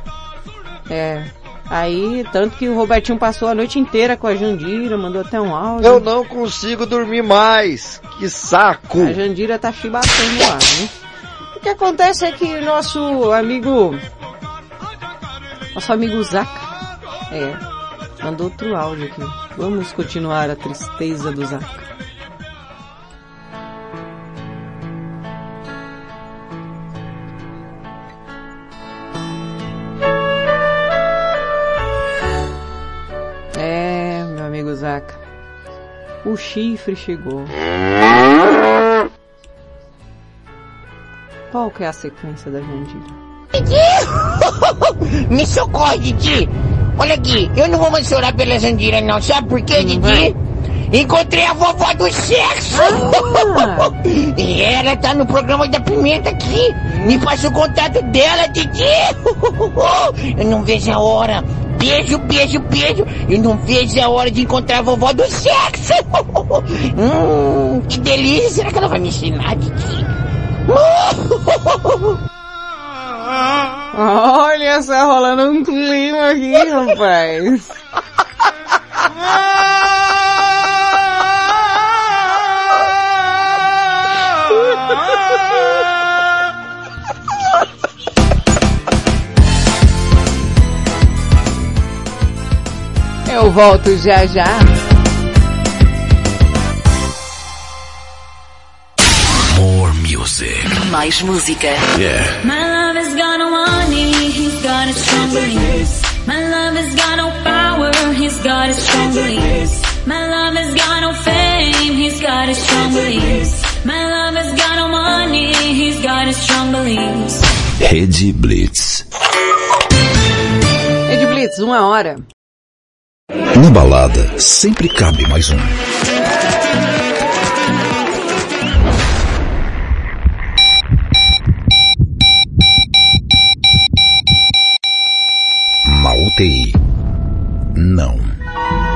É. Aí, tanto que o Robertinho passou a noite inteira com a Jandira, mandou até um áudio. Eu não consigo dormir mais. Que saco. A Jandira tá chibatando lá, né? O que acontece é que nosso amigo... Nosso amigo Zaca, é, mandou outro áudio aqui. Vamos continuar a tristeza do Zaca. Zaca. O chifre chegou. Qual que é a sequência da Jandira? Didi! Me socorre, Didi! Olha aqui, eu não vou mais chorar pela Jandira não, sabe por quê, Didi? Encontrei a vovó do sexo! e ela tá no programa da Pimenta aqui! Me passa o contato dela, Didi! eu não vejo a hora! Beijo, beijo, beijo! Eu não vejo a hora de encontrar a vovó do sexo! hum, que delícia! Será que ela vai me ensinar, Didi? Ah, começar a rolar um clima aqui, rapaz. Eu volto já já. More music. Mais música. Yeah. My love has got no money, he's got his strong beliefs. My love has got no power, he's got his strong beliefs. My love has got no fame, he's got his strong beliefs. My love has got no money, he's got his strong beliefs. Rede Blitz. Ed Blitz, uma hora. Na balada, sempre cabe mais um. Na. Não.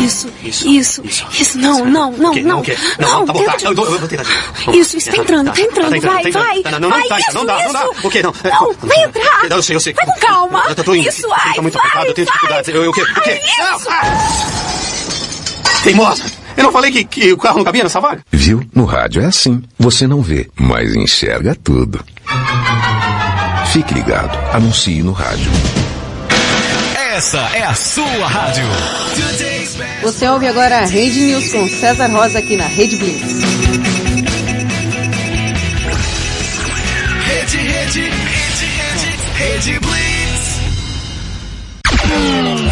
Isso, isso, isso, não, não, não, Que? não. Não, o quê? Não, Não, tá bom, tá. Eu, eu, vou tentar de novo. Isso, isso, tá entrando, tá entrando, Tá entrando, vai, tá entrando. vai. Não, não, não, vai, tá, isso, não dá, não dá. isso. O quê? Não, Não, vai entrar. Eu sei, eu sei. Vai com calma. Eu tô indo. Isso, vai, Tá muito vai, apertado, eu tenho vai. dificuldades. Eu, eu, o quê? O quê? Isso. Não! Teimosa! Eu não falei que, que o carro não cabia nessa vaga? Viu? No rádio é assim. Você não vê, mas enxerga tudo. Fique ligado. Anuncie no rádio. Essa é a sua rádio. Você ouve agora a Rede News com César Rosa aqui na Rede Blitz. Rede, rede, rede, rede, rede Blitz.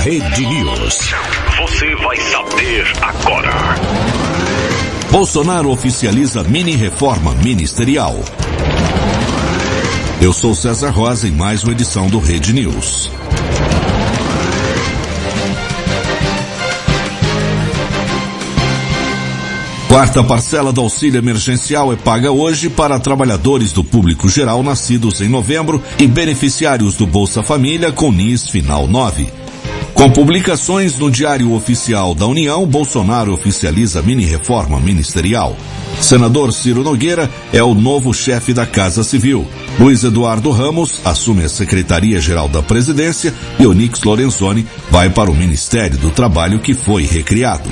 Rede News. Você vai saber agora. Bolsonaro oficializa mini reforma ministerial. Eu sou César Rosa em mais uma edição do Rede News. Quarta parcela do auxílio emergencial é paga hoje para trabalhadores do público geral nascidos em novembro e beneficiários do Bolsa Família com NIS final 9. Com publicações no Diário Oficial da União, Bolsonaro oficializa mini-reforma ministerial. Senador Ciro Nogueira é o novo chefe da Casa Civil. Luiz Eduardo Ramos assume a Secretaria-Geral da Presidência e Onix Lorenzoni vai para o Ministério do Trabalho que foi recriado.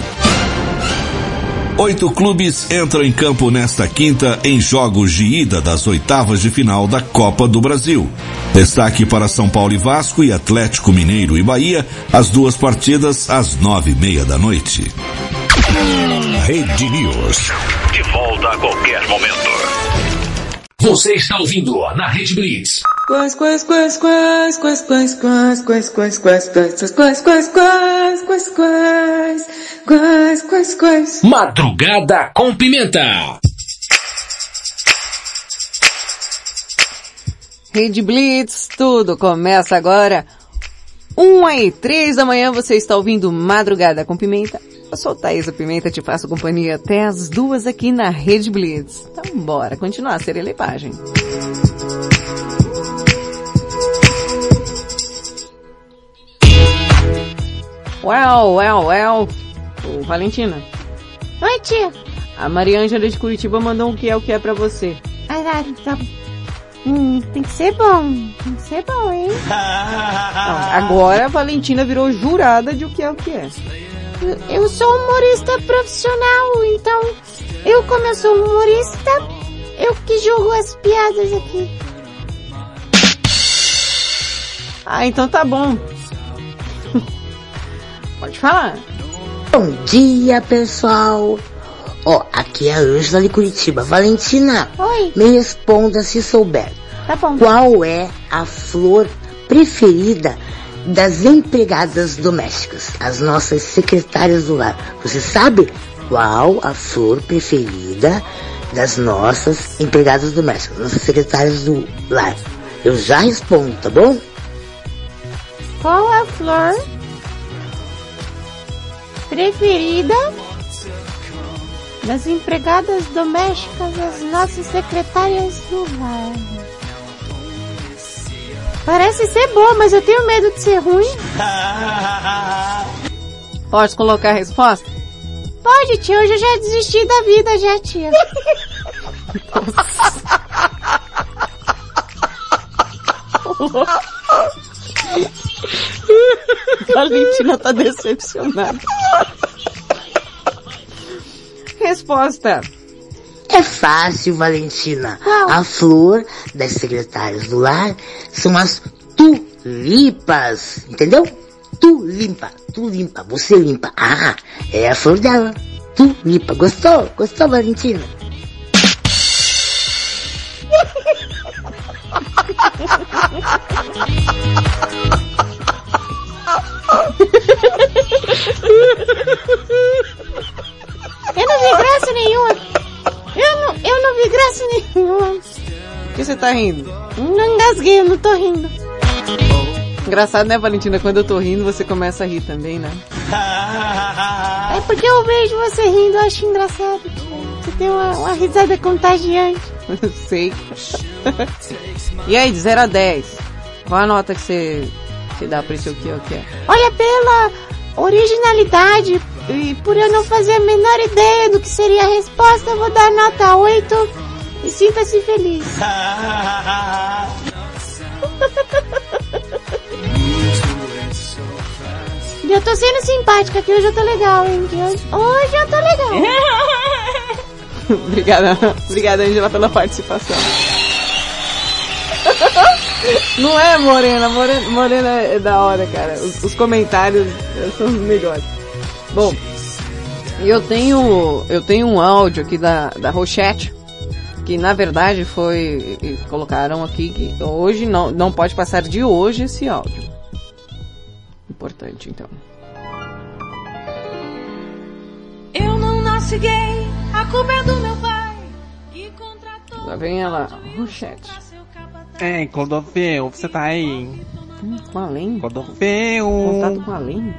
Oito clubes entram em campo nesta quinta em jogos de ida das oitavas de final da Copa do Brasil. Destaque para São Paulo e Vasco e Atlético Mineiro e Bahia, as duas partidas às nove e meia da noite. Rede News. De volta a qualquer momento. Você está ouvindo na Rede Blitz. Quais, quais, quais, quais, quais, quais, quais, quais, quais, quais, quais, quais, quais, quais, quais, quais, quais, quais, quais. Madrugada com Pimenta. Rede Blitz, tudo começa agora. Uma e três da manhã você está ouvindo Madrugada com Pimenta. Eu sou Thaisa Pimenta, te faço companhia até as duas aqui na Rede Blitz. Então bora continuar a serelipagem. Well, well, well. Ô, Valentina, Oi, tia. a Mariângela de Curitiba mandou o que é o que é pra você. Ah, tá, tá. Hum, tem que ser bom. Tem que ser bom, hein? Não, agora a Valentina virou jurada de o que é o que é. Eu- Eu sou humorista profissional, então eu como eu sou humorista, eu que jogo as piadas aqui. Ah, então tá bom. Pode falar. Bom dia, pessoal. Ó, aqui é a Ângela de Curitiba. Valentina, Oi. me responda se souber. Tá bom. Qual é a flor preferida das empregadas domésticas, as nossas secretárias do lar? Você sabe qual a flor preferida das nossas empregadas domésticas, nossas secretárias do lar? Eu já respondo, tá bom? Qual a flor preferida das empregadas domésticas, das nossas secretárias do lar? Parece ser boa, mas eu tenho medo de ser ruim. Pode colocar a resposta? Pode, tia. Hoje eu já desisti da vida, já, tia. Valentina tá decepcionada. Resposta. É fácil, Valentina. A flor das secretárias do lar são as tulipas, entendeu? Tu limpa, tu limpa, você limpa. Ah, é a flor dela. Tu limpa. Gostou? Gostou, Valentina? Eu não vi graça nenhuma. Eu não, eu não vi graça nenhuma. Por que você tá rindo? Não engasguei, eu não tô rindo. Engraçado, né, Valentina? Quando eu tô rindo, você começa a rir também, né? É porque eu vejo você rindo, eu acho engraçado. Você tem uma, uma risada contagiante. Sei. e aí, de 0 a 10, qual a nota que você, você dá pra esse o que o que é? Olha, pela originalidade e por eu não fazer a menor ideia do que seria a resposta, eu vou dar nota 8 e sinta-se feliz. E eu tô sendo simpática que hoje eu tô legal, hein? Que hoje, hoje eu tô legal. obrigada, obrigada, Angela, pela participação. Não é, Morena? Morena, Morena é da hora, cara. Os, os comentários são os melhores. Bom, eu tenho, eu tenho um áudio aqui da, da Rochette, que na verdade foi, colocaram aqui que hoje não, não pode passar de hoje esse áudio. Importante, então. Eu não nasci gay, culpa é do meu pai. Que contratou. Lá vem ela, Rochette. Ei, Clodovil, você tá aí? Hum, com a Len? Clodovil! Contato com a Len?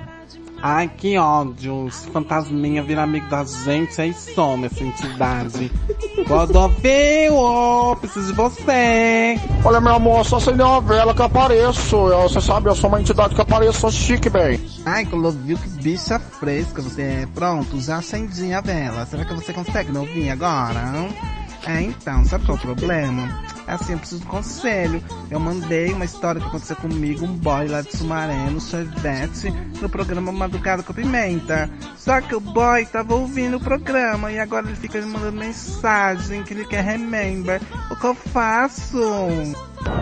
Ai, que ódio. Os fantasminha viram amigo da gente, aí some essa entidade. Clodovil, oh, preciso de você. Olha, meu amor, só acender uma vela que eu apareço. Eu- Você sabe, eu sou uma entidade que apareço, sou chique, bem. Ai, Clodovil, que bicha fresca você é. Pronto, já acendi a vela. Será que você consegue me ouvir agora? É, então, sabe qual é o problema? É assim, eu preciso de conselho. Eu mandei uma história que aconteceu comigo, um boy lá de Sumaré, no sorvete, no programa Madrugada com Pimenta. Só que o boy tava ouvindo o programa e agora ele fica me mandando mensagem que ele quer remember. O que eu faço?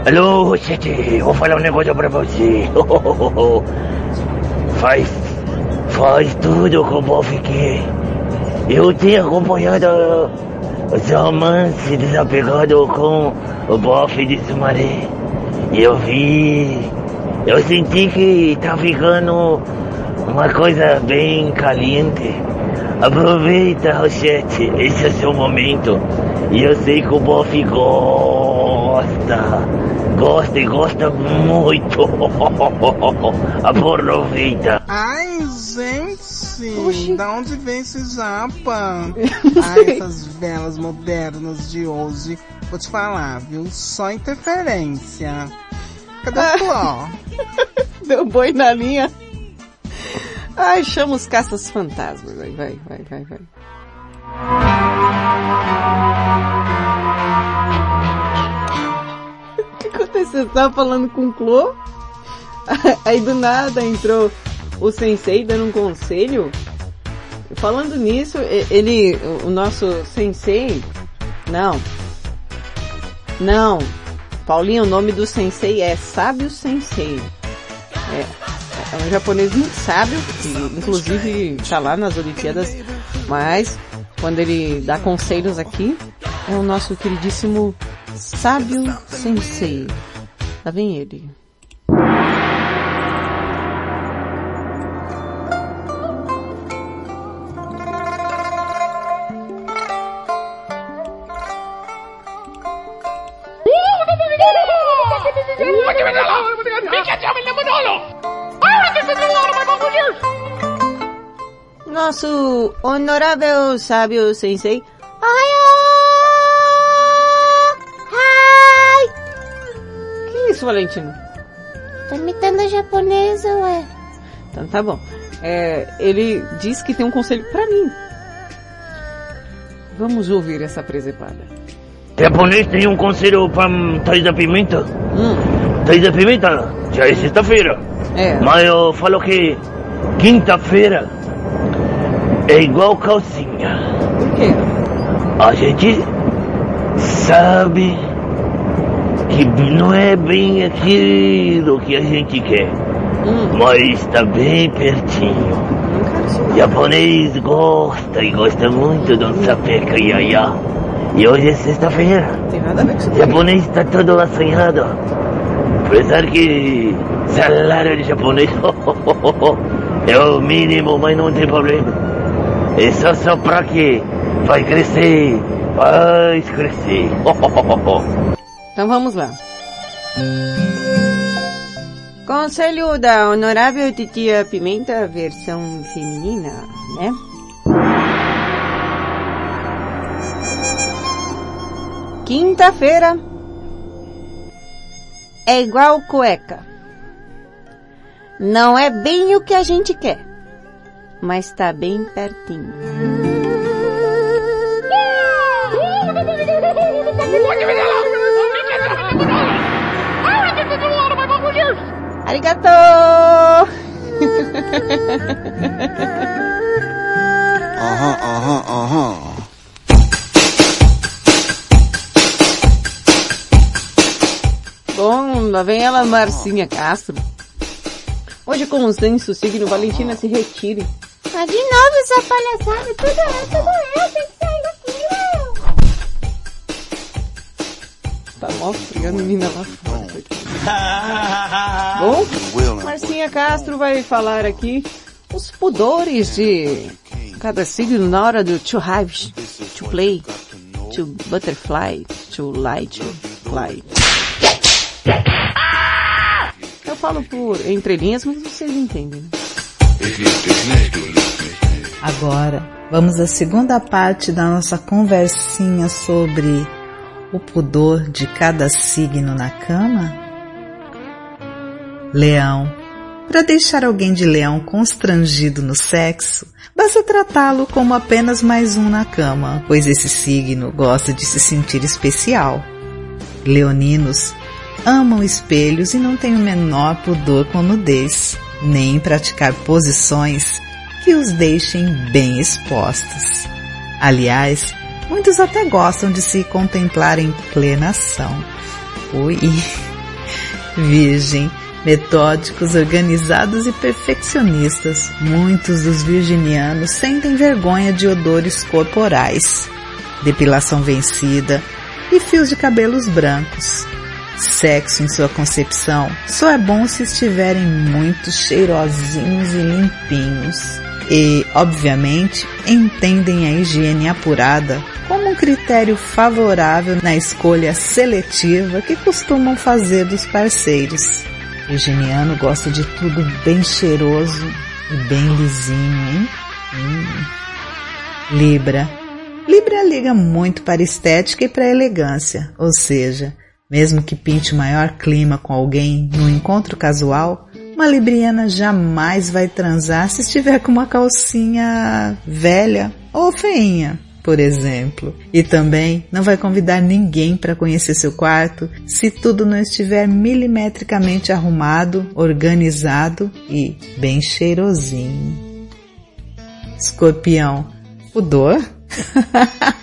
Alô, Rochete, vou falar um negócio pra você. faz, faz tudo com o bofe que eu tenho acompanhado o seu romance desapegado com o bofe de Sumaré. E eu vi, eu senti que tá ficando uma coisa bem caliente. Aproveita, Rochete, esse é seu momento. E eu sei que o bofe gosta. Gosta e gosta muito. Aproveita. Ai, gente! Da onde vem esse japa? Ai, essas velas modernas de hoje. Vou te falar, viu? Só interferência. Cadê o Fló? Deu boi na linha. Ai, chama os caças fantasmas. Vai, vai, vai, vai, vai. O que aconteceu? Você tava falando com o Clô? Aí do nada entrou o sensei dando um conselho. Falando nisso, ele, o- o nosso sensei, não, não, Paulinho, o nome do sensei é Sábio Sensei. É, é um japonês muito sábio, que inclusive está lá nas Olimpíadas, mas quando ele dá conselhos aqui, é o nosso queridíssimo Sábio Sensei. Lá vem ele. Nosso honorável sábio sensei. Ai! Que isso, Valentino? Tô imitando japonesa, ué. Então tá bom. É, ele diz que tem um conselho pra mim. Vamos ouvir essa presepada. Japonês tem um conselho pra Thaís da Pimenta? Hum. Thaís da Pimenta já é sexta-feira. É. Mas eu falo que quinta-feira é igual calcinha. Por quê? A gente sabe que não é bem aquilo que a gente quer. Mas tá bem pertinho. Japonês gosta e gosta muito de um sapeca iaiá. E hoje é sexta-feira. Tem nada a ver com isso. Japonês tá todo assanhado. Apesar que salário de japonês é o mínimo, mas não tem problema. É só soprar que vai crescer, vai crescer. Então vamos lá. Conselho da Honorável Titia Pimenta, versão feminina, né? Quinta-feira é igual cueca. Não é bem o que a gente quer, mas tá bem pertinho. Arigato! Aham, aham, aham. Bom, lá vem ela, Marcinha Castro. Hoje, com o censo signo, Valentina se retire. Mas de novo essa palhaçada, tudo eu, tudo eu, tem que sair daqui, meu. Tá mó frio a menina lá fora. Bom, Marcinha Castro vai falar aqui os pudores de cada signo na hora do to have, to play, to butterfly, to light, to fly. Eu falo por entrelinhas, mas vocês entendem. né? Agora, vamos à segunda parte da nossa conversinha sobre o pudor de cada signo na cama. Leão. Para deixar alguém de leão constrangido no sexo, basta tratá-lo como apenas mais um na cama, pois esse signo gosta de se sentir especial. Leoninos amam espelhos e não têm o menor pudor com nudez, nem em praticar posições que os deixem bem expostos. Aliás, muitos até gostam de se contemplar em plena ação. Ui, virgem, metódicos, organizados e perfeccionistas, muitos dos virginianos sentem vergonha de odores corporais, depilação vencida e fios de cabelos brancos. Sexo em sua concepção só é bom se estiverem muito cheirosinhos e limpinhos. E, obviamente, entendem a higiene apurada como um critério favorável na escolha seletiva que costumam fazer dos parceiros. Virginiano gosta de tudo bem cheiroso e bem lisinho, hein? Hum. Libra. Libra liga muito para estética e para elegância, ou seja, mesmo que pinte maior clima com alguém no encontro casual, uma libriana jamais vai transar se estiver com uma calcinha velha ou feinha, por exemplo. E também não vai convidar ninguém para conhecer seu quarto se tudo não estiver milimetricamente arrumado, organizado e bem cheirosinho. Escorpião, pudor?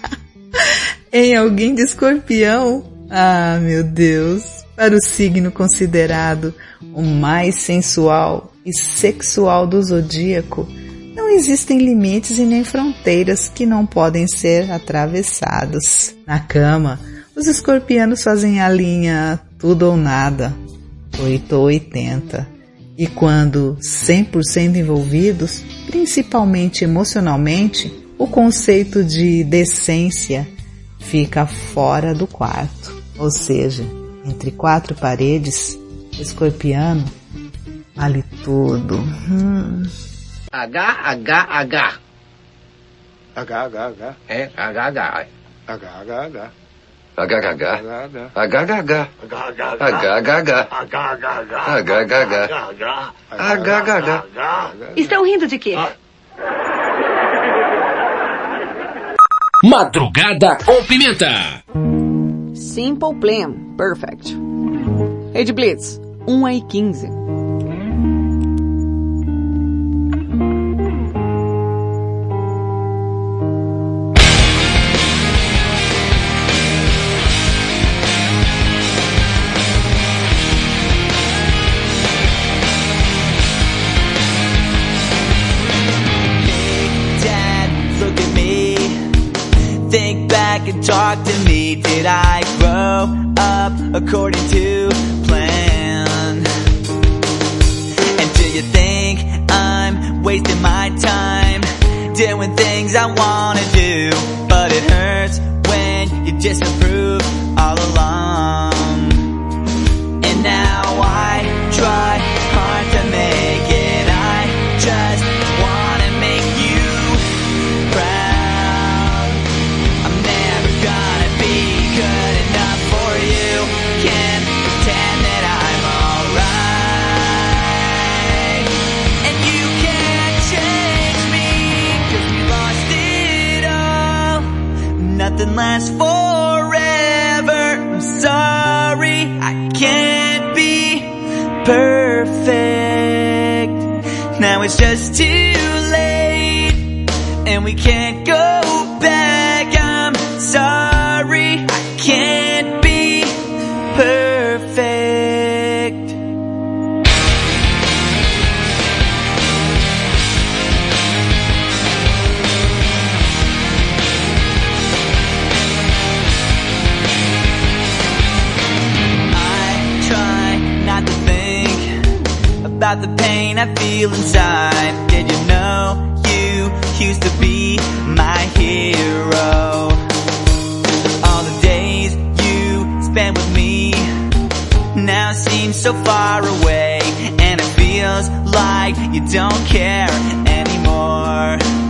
em alguém de escorpião? Ah, meu Deus! Para o signo considerado o mais sensual e sexual do zodíaco, não existem limites e nem fronteiras que não podem ser atravessados. Na cama, os escorpianos fazem a linha tudo ou nada, 8 ou 80. E quando 100% envolvidos, principalmente emocionalmente, o conceito de decência fica fora do quarto. Ou seja, entre quatro paredes, escorpiano vale tudo. Hum. H, H, H. H, H, H. É, H, H. H, H, H. Estão rindo de quê? Madrugada com Pimenta. Simple Plan. Perfect. Rede Blitz. 1 e 15. Talk to me. Did I grow up according to plan? And do you think I'm wasting my time doing things I wanna do? But it hurts when you disapprove all along. And now I try Lasts forever. I'm sorry, I can't be perfect. Now it's just too late, and we can't I feel inside. Did you know you used to be my hero? All the days you spent with me now seem so far away, and it feels like you don't care anymore.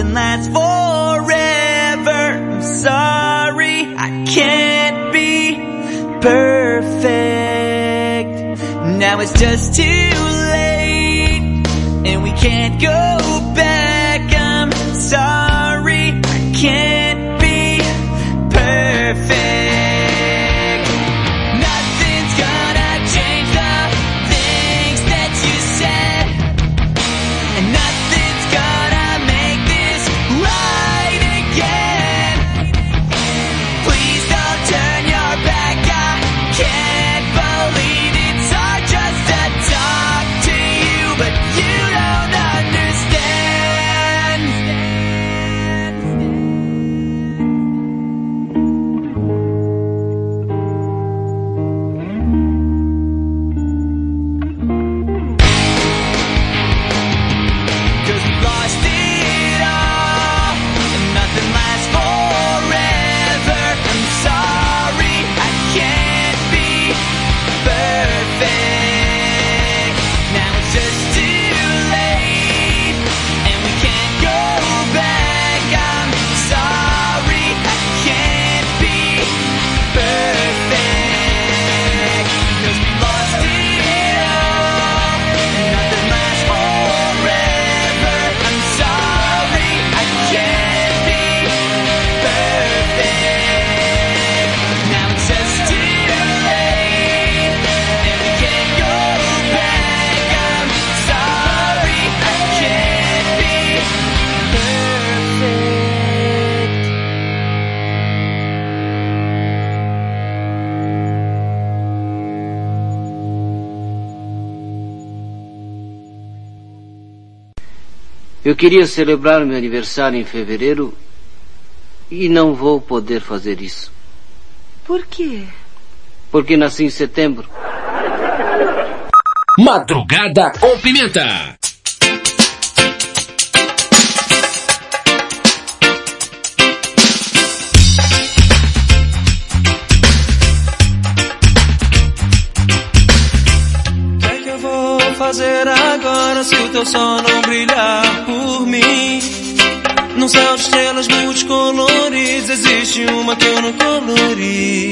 And nothing lasts forever. I'm sorry, I can't be perfect. Now it's just too late, and we can't go Eu queria celebrar meu aniversário em fevereiro e não vou poder fazer isso. Por quê? Porque nasci em setembro. Madrugada com Pimenta. O que é que se o teu sol não brilhar por mim? Num céu de estrelas multicoloridas existe uma que eu não colori.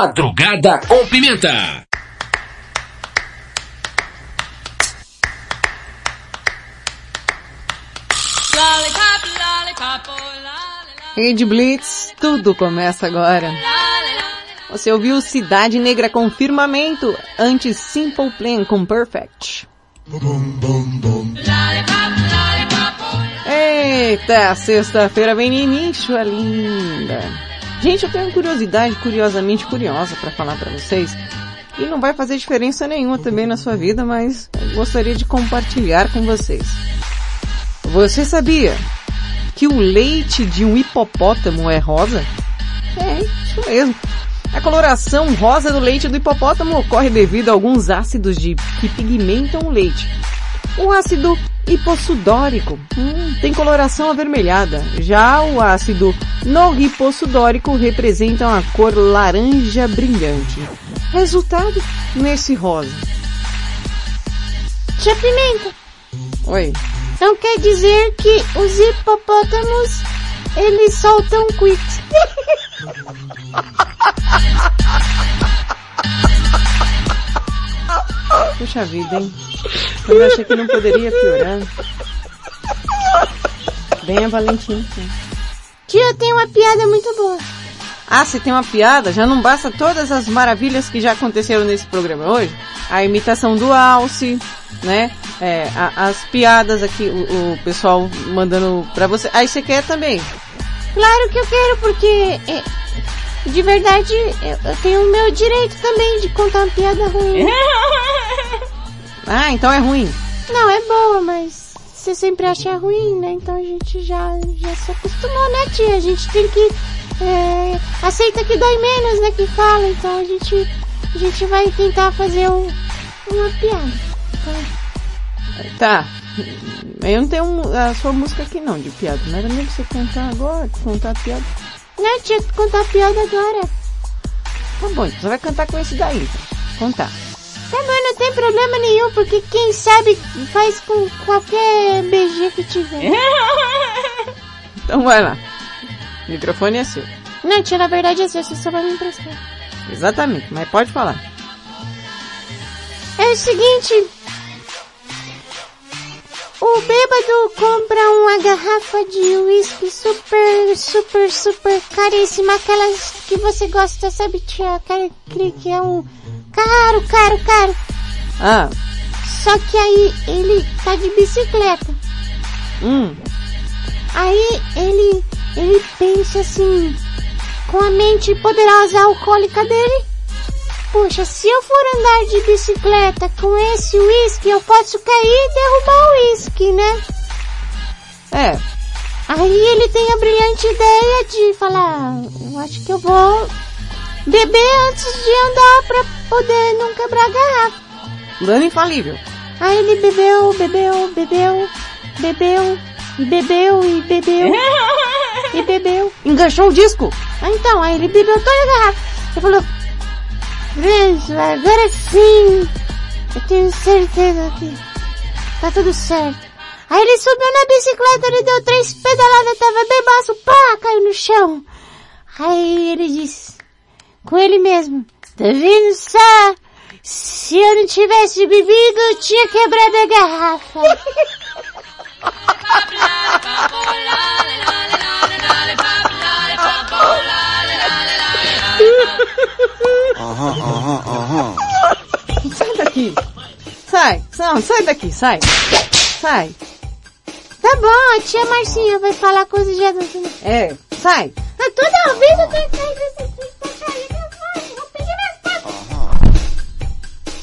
Madrugada com Pimenta. Rede Blitz, tudo começa agora. Você ouviu Cidade Negra com Firmamento, antes Simple Plan com Perfect. Eita, sexta-feira vem início, a linda. Gente, eu tenho uma curiosidade curiosamente curiosa para falar para vocês. E não vai fazer diferença nenhuma também na sua vida, mas gostaria de compartilhar com vocês. Você sabia que o leite de um hipopótamo é rosa? É, isso mesmo. A coloração rosa do leite do hipopótamo ocorre devido a alguns ácidos de, que pigmentam o leite. O ácido hipossudórico hum, tem coloração avermelhada. Já o ácido norhipossudórico representa uma cor laranja brilhante. Resultado nesse rosa. Tia Pimenta, Oi. Não quer dizer que os hipopótamos, eles soltam quicks. Puxa vida, hein? Eu achei que não poderia piorar. Bem a Valentina. Tia, tem uma piada muito boa. Ah, se tem uma piada, já não basta todas as maravilhas que já aconteceram nesse programa hoje? A imitação do Alce, né? É, a- as piadas aqui, o, o pessoal mandando pra você. Aí você quer também? Claro que eu quero, porque é, de verdade eu, eu tenho o meu direito também de contar uma piada ruim. Ah, então é ruim. Não, é boa, mas você sempre acha ruim, né? Então a gente já, já se acostumou, né, tia? A gente tem que. É, aceita que dói menos, né? Que fala, então a gente, a gente vai tentar fazer um, uma piada. Tá. Eu não tenho a sua música aqui não, de piada. Não era nem pra você cantar agora, contar piada. Não, tia, contar piada agora. Tá bom, então você vai cantar com esse daí. então. Contar. Tá bom, não tem problema nenhum, porque quem sabe faz com qualquer BG que tiver. Então vai lá. O microfone é seu. Não, tia, na verdade é seu, você só vai me emprestar. Exatamente, mas pode falar. É o seguinte. O bêbado compra uma garrafa de uísque super, super, super caríssima. Aquelas que você gosta, sabe, tia? Aquele que é um caro, caro, caro. Ah, Só que aí ele tá de bicicleta. hum. Aí ele, ele pensa assim, com a mente poderosa alcoólica dele. Puxa, se eu for andar de bicicleta com esse uísque, eu posso cair e derrubar o uísque, né? É. Aí ele tem a brilhante ideia de falar, eu acho que eu vou beber antes de andar pra poder não quebrar a garrafa. Plano infalível. Aí ele bebeu, bebeu, bebeu, bebeu, e bebeu, e bebeu, e bebeu. Enganchou o disco. Ah, então, aí ele bebeu toda a garrafa. Ele falou, "Veja, agora sim, eu tenho certeza que tá tudo certo. Aí ele subiu na bicicleta, ele deu três pedaladas, tava bebaço, pá, caiu no chão. Aí ele disse, com ele mesmo, tá vendo só? Se eu não tivesse bebido, eu tinha quebrado a garrafa. Aham, aham, aham. Sai daqui. Sai, não, sai daqui, sai. Sai. Tá bom, a tia Marcinha vai falar coisa de adulto. É, sai. Ah, toda vez eu tenho que sair desse. Tá.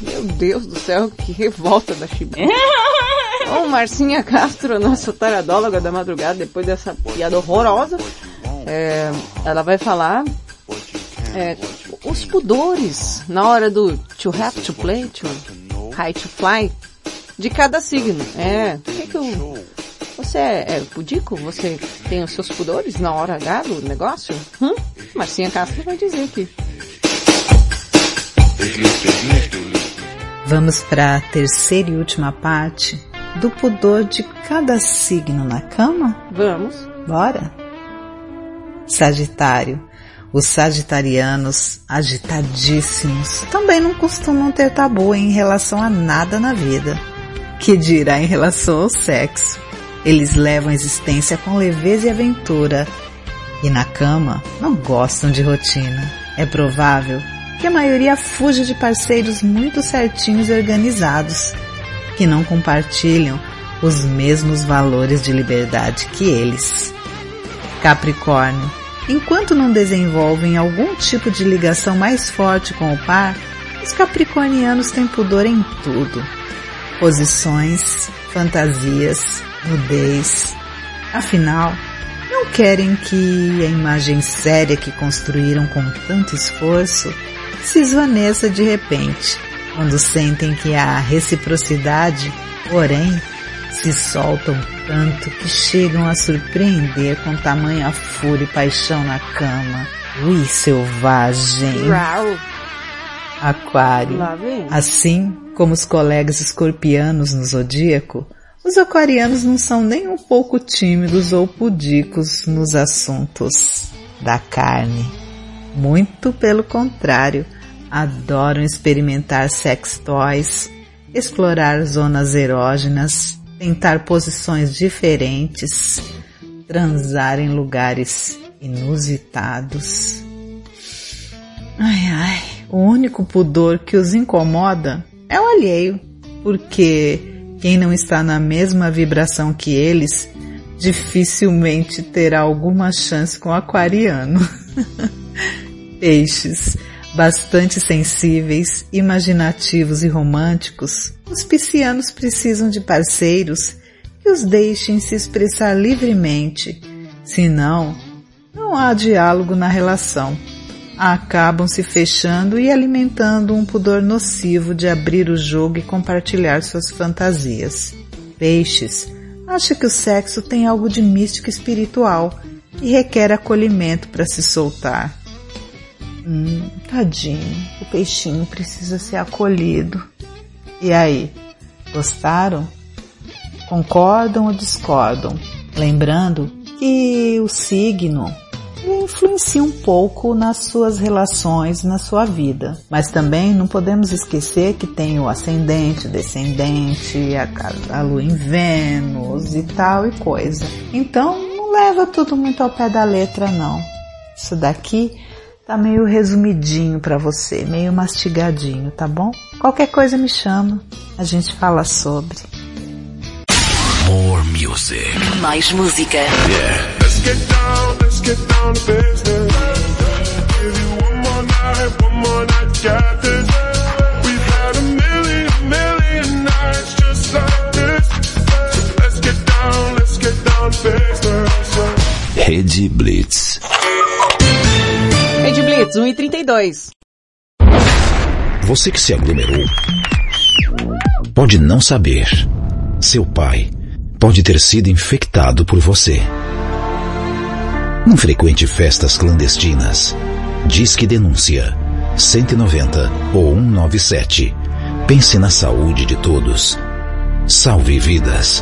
Meu Deus do céu, que revolta da Chibata. Ô, Marcinha Castro, nossa taradóloga da madrugada, depois dessa piada horrorosa, é, ela vai falar é, os pudores na hora do to have to play, to high to fly, de cada signo. É, o que que o... Você é, é pudico? Você tem os seus pudores na hora H do negócio? Hum? Marcinha Castro vai dizer aqui. Vamos para a terceira e última parte do pudor de cada signo na cama? Vamos. Bora? Sagitário. Os sagitarianos, agitadíssimos, também não costumam ter tabu em relação a nada na vida. Que dirá em relação ao sexo? Eles levam a existência com leveza e aventura. E na cama, não gostam de rotina. É provável que a maioria fuja de parceiros muito certinhos e organizados, que não compartilham os mesmos valores de liberdade que eles. Capricórnio. Enquanto não desenvolvem algum tipo de ligação mais forte com o par, os capricornianos têm pudor em tudo. Posições, fantasias, nudez. Afinal, não querem que a imagem séria que construíram com tanto esforço se esvaneça de repente, quando sentem que há reciprocidade, porém, se soltam tanto que chegam a surpreender com tamanha fúria e paixão na cama. Ui, selvagem! Rau. Aquário. Assim como os colegas escorpianos no zodíaco, Os aquarianos não são nem um pouco tímidos ou pudicos nos assuntos da carne. Muito pelo contrário, adoram experimentar sex toys, explorar zonas erógenas, tentar posições diferentes, transar em lugares inusitados. Ai ai, o único pudor que os incomoda é o alheio, porque quem não está na mesma vibração que eles dificilmente terá alguma chance com o aquariano. Peixes, bastante sensíveis, imaginativos e românticos, os piscianos precisam de parceiros que os deixem se expressar livremente, senão não há diálogo na relação. Acabam se fechando e alimentando um pudor nocivo de abrir o jogo e compartilhar suas fantasias. Peixes acha que o sexo tem algo de místico espiritual e requer acolhimento para se soltar. Hum, tadinho, o peixinho precisa ser acolhido. E aí, gostaram? Concordam ou discordam? Lembrando que o signo influencia um pouco nas suas relações, na sua vida. Mas também não podemos esquecer que tem o ascendente, descendente, a, a lua em Vênus e tal e coisa. Então não leva tudo muito ao pé da letra não. Isso daqui tá meio resumidinho para você, meio mastigadinho, tá bom? Qualquer coisa me chama, a gente fala sobre. More music. Mais música. Yeah. Let's get down, let's get down to business. Give you one more night, one more night, got this. We've had a million, million nights just like this. Let's get down, let's get down to business. Rede Blitz. Rede Blitz, 1 e 32. Você que se aglomerou pode não saber. Seu pai pode ter sido infectado por você. Não frequente festas clandestinas. Diz que denúncia 190 ou 197. Pense na saúde de todos. Salve vidas.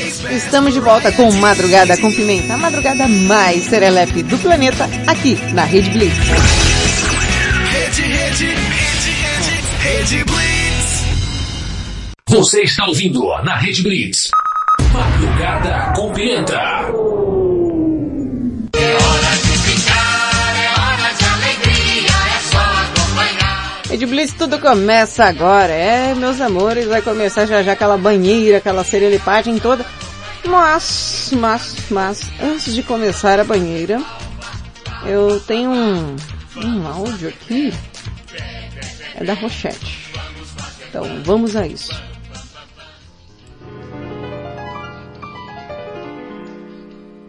Estamos de volta com Madrugada com Pimenta, a madrugada mais serelepe do planeta, aqui na Rede Blitz. Rede, rede, rede, rede, rede Blitz. Você está ouvindo na Rede Blitz. Madrugada com Pimenta. Rede Blitz, tudo começa agora. É, meus amores, vai começar já já aquela banheira, aquela serelepagem toda. Mas, mas, mas, antes de começar a banheira, eu tenho um, um áudio aqui. É da Rochette. Então, vamos a isso.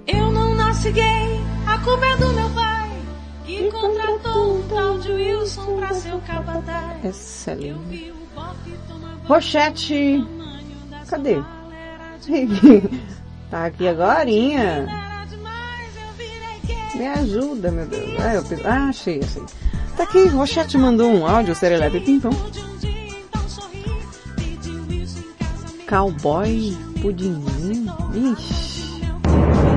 Eu não nasci gay, a culpa é do meu pai, que contratou um tal de Wilson pra ser o capataz. Excelente. Rochette, cadê? tá aqui agorinha. Me ajuda, meu Deus. Ah, eu, ah achei, achei. Tá aqui, Rochette mandou um áudio, Serelepe Pimpão. cowboy pudinzinho. Ixi.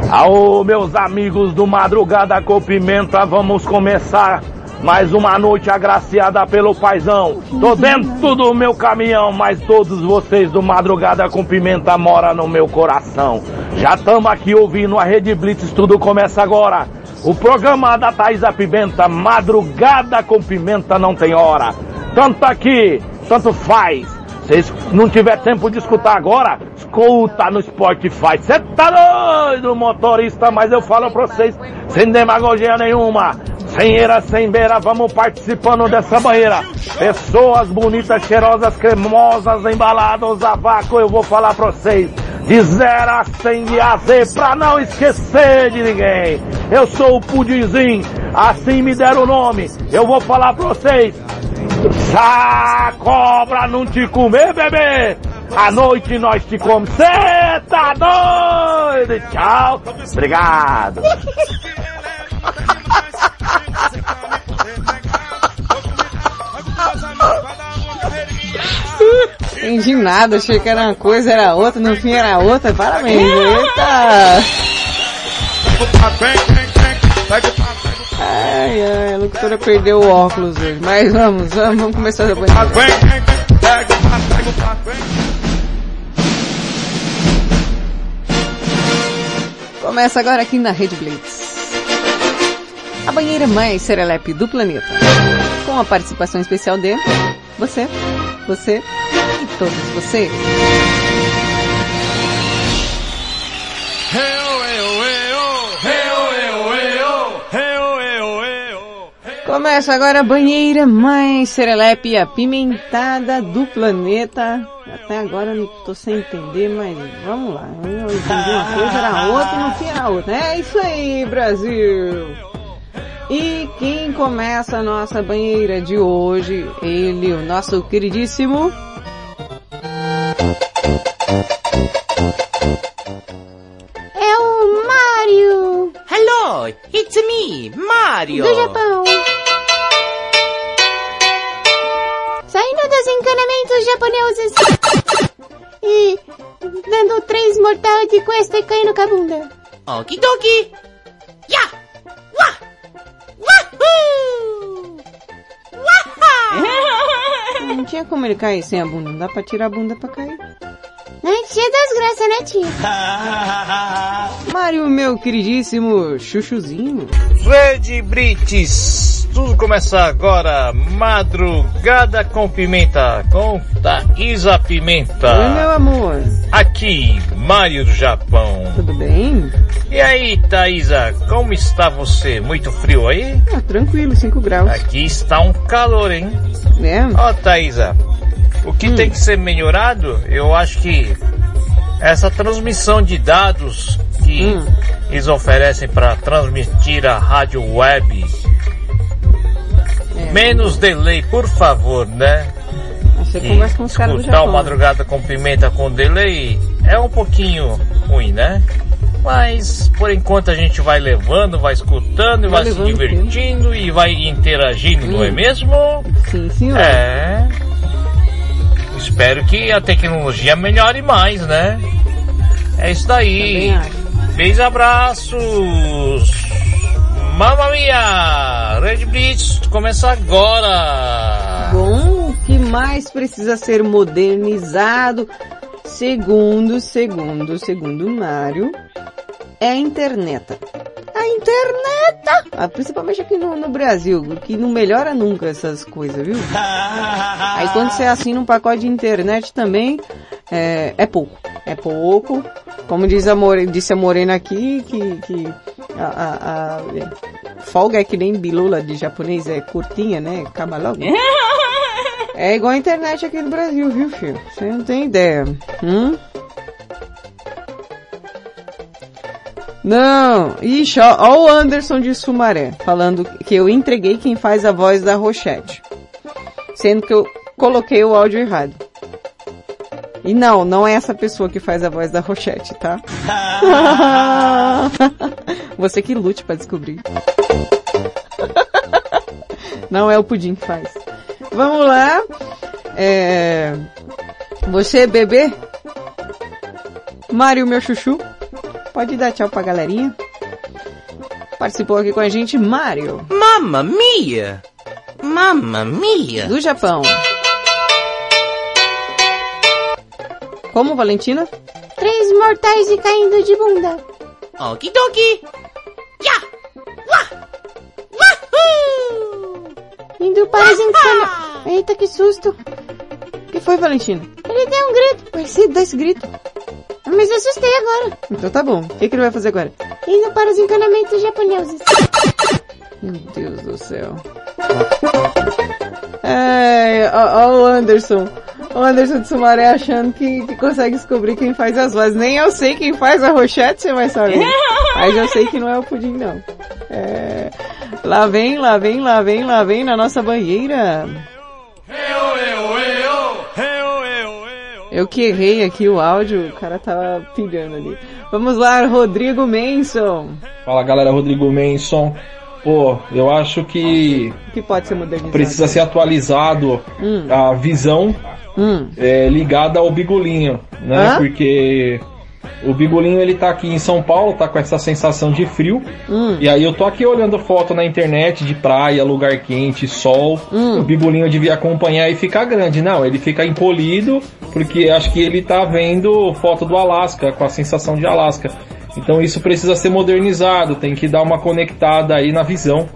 Aô, meus amigos do Madrugada com Pimenta, vamos começar mais uma noite agraciada pelo paizão. Tô dentro do meu caminhão, mas todos vocês do Madrugada com Pimenta moram no meu coração. Já estamos aqui ouvindo a Rede Blitz, tudo começa agora. O programa da Thaisa Pimenta, Madrugada com Pimenta não tem hora. Tanto aqui, tanto faz. Se não tiver tempo de escutar agora, escuta no Spotify. Você tá doido, motorista, mas eu falo pra vocês, sem demagogia nenhuma. Sem eira, sem beira, vamos participando dessa banheira. Pessoas bonitas, cheirosas, cremosas, embaladas a vácuo, eu vou falar pra vocês. De zero a cem de Z, pra não esquecer de ninguém. Eu sou o Pudinzinho, assim me deram o nome. Eu vou falar pra vocês. Se a cobra não te comer, bebê, à noite nós te comemos. Cê tá doido? Tchau. Obrigado. Entendi nada, achei que era uma coisa, era outra, no fim era outra. Parabéns, eita! Ai, ai, a locutora perdeu o óculos hoje. Mas vamos, vamos, vamos começar banheira. Começa agora aqui na Rede Blitz. A banheira mais serelepe do planeta. Com a participação especial de você, você e todos vocês. Começa agora a banheira mais serelepe e apimentada do planeta. Até agora não tô sem entender, mas vamos lá. Eu entendi uma coisa, era outra e no fim era outra. É isso aí, Brasil! E quem começa a nossa banheira de hoje? Ele, o nosso queridíssimo... É o Mario! Hello, it's me, Mario. Do Japão. Saindo dos encanamentos japoneses. E dando três mortal de cuesta e caindo com a bunda. Okidoki. Ya! Wah! Wahoo! Waha! Não tinha como ele cair sem a bunda, não dá pra tirar a bunda pra cair. Ai, tia das graças, né, tia? Mário, meu queridíssimo chuchuzinho. Rede Brites, tudo começa agora, Madrugada com Pimenta, com Thaisa Pimenta. Oi, meu amor. Aqui, Mário do Japão. Tudo bem? E aí, Thaisa, como está você? Muito frio aí? Ah, tranquilo, 5 graus. Aqui está um calor, hein? É? Ó, Thaisa, o que Hum. tem que ser melhorado, eu acho que essa transmissão de dados que Hum. eles oferecem para transmitir a rádio web. É. Menos delay, por favor, né? Você Que conversa com os caras do escutar Japão. Madrugada com Pimenta com delay é um pouquinho ruim, né? Mas por enquanto a gente vai levando, vai escutando e Vai vai, se divertindo e vai interagindo, não é mesmo? Sim, senhor. É. Espero que a tecnologia melhore mais, né? É isso daí. Beijos e abraços. Mamma mia! Red Blitz começa agora. Bom, o que mais precisa ser modernizado, segundo, segundo, segundo Mário, é a internet. A internet! Ah, principalmente aqui no, no Brasil, que não melhora nunca essas coisas, viu? Aí quando você assina um pacote de internet também, é, é pouco. É pouco. Como diz a More, disse a Morena aqui, que, que a, a- a- é, folga é que nem bilula de japonês, é curtinha, né? Acaba logo. É igual a internet aqui no Brasil, viu, filho? Você não tem ideia. Hum? Não, ixi, ó, ó o Anderson de Sumaré, falando que eu entreguei quem faz a voz da Rochette. Sendo que eu coloquei o áudio errado. E não, não é essa pessoa que faz a voz da Rochette, tá? Você que lute pra descobrir. Não é o Pudim que faz. Vamos lá. É... Você, bebê, Mário, meu chuchu. Pode dar tchau pra galerinha. Participou aqui com a gente, Mário. Mamma mia! Mamma mia! Do Japão. Como, Valentina? Três mortais e caindo de bunda. Okidoki! Ya! Wah! Wahoo! Indo para as encanas. Eita, que susto. O que foi, Valentina? Ele deu um grito. Parecido desse grito. Mas eu assustei agora. Então tá bom. O que, que ele vai fazer agora? Indo para os encanamentos japoneses. Meu Deus do céu. É, ó, ó o Anderson. O Anderson de Sumaré achando que, que consegue descobrir quem faz as vozes. Nem eu sei quem faz a Rochette, você vai saber. Mas eu sei que não é o Pudim, não. É, lá vem, lá vem, lá vem, lá vem na nossa banheira. Eu que errei aqui o áudio, o cara tava pilhando ali. Vamos lá, Rodrigo Manson. Fala galera, Rodrigo Manson. Pô, eu acho que que pode ser modernizado? precisa ser atualizado Hum. a visão Hum. é, ligada ao bigolinho, né? Hã? Porque o bigolinho ele tá aqui em São Paulo, tá com essa sensação de frio. Hum. E aí eu tô aqui olhando foto na internet de praia, lugar quente, sol. Hum. O bigolinho devia acompanhar e ficar grande. Não, ele fica encolhido porque acho que ele tá vendo foto do Alasca, com a sensação de Alasca. Então isso precisa ser modernizado, tem que dar uma conectada aí na visão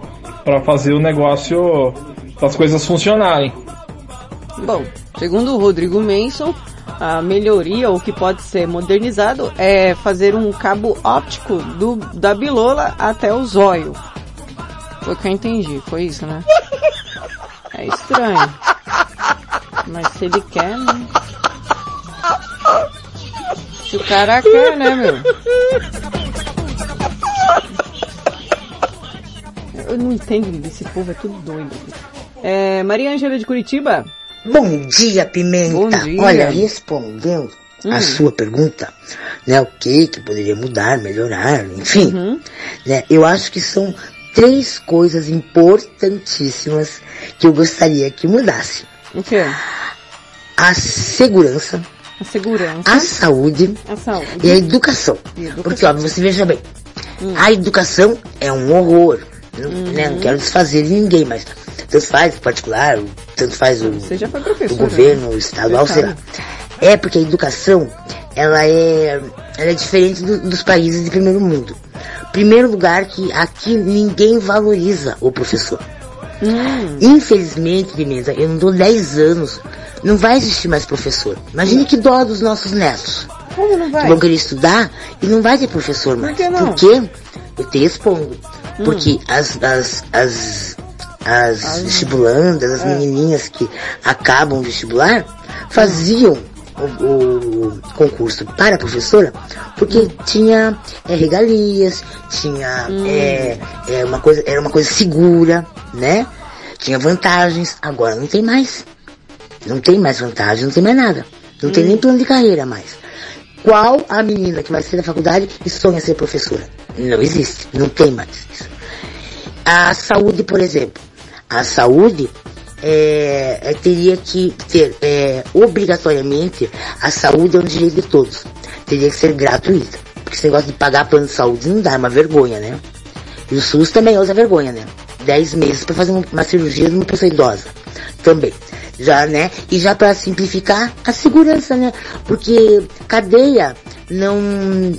para fazer o negócio, as coisas funcionarem. Bom, segundo o Rodrigo Manson, a melhoria, ou que pode ser modernizado, é fazer um cabo óptico do, da bilola até o zóio. Foi o que eu entendi, foi isso, né? É estranho. Mas se ele quer, né? Se o cara quer, né, meu? Eu não entendo desse povo, é tudo doido. É, Maria Ângela de Curitiba. Bom dia, Pimenta. Bom dia. Olha, respondendo Hum. a sua pergunta, né, o que que poderia mudar, melhorar, enfim, Uhum. né, eu acho que são três coisas importantíssimas que eu gostaria que mudasse. O quê? A segurança, A segurança. a saúde A saúde. e a educação. E educação. Porque, ó, você veja bem, Hum. a educação é um horror. Não, né, não quero desfazer de ninguém, mas tanto faz o particular, tanto faz o, o governo, né? o estadual, sei lá. É porque a educação, ela é, ela é diferente do- dos países de primeiro mundo. Primeiro lugar que aqui ninguém valoriza o professor. Hum. Infelizmente, Pimenta, eu não dou 10 anos, não vai existir mais professor. Imagine que dó dos nossos netos. Como não vai? Que vão querer estudar e não vai ter professor mais. que não? Porque, eu te respondo, Hum. porque as, as, as, as vestibulandas, É. as menininhas que acabam o vestibular, faziam o, o concurso para professora porque Hum. tinha é, regalias, tinha Hum. é, é, uma coisa, era uma coisa segura, né? Tinha vantagens, agora não tem mais. Não tem mais vantagem, não tem mais nada. Não Hum. tem nem plano de carreira mais. Qual a menina que vai ser da faculdade e sonha ser professora? Não existe, não tem mais isso. A saúde, por exemplo. A saúde é, é, teria que ter, é, obrigatoriamente, a saúde é um direito de todos. Teria que ser gratuita. Porque esse negócio de pagar plano de saúde não dá, é uma vergonha, né? E o SUS também outra vergonha, né? 10 meses para fazer uma, uma cirurgia de uma pessoa idosa. Também. Já, né? E já para simplificar, a segurança, né? Porque cadeia não,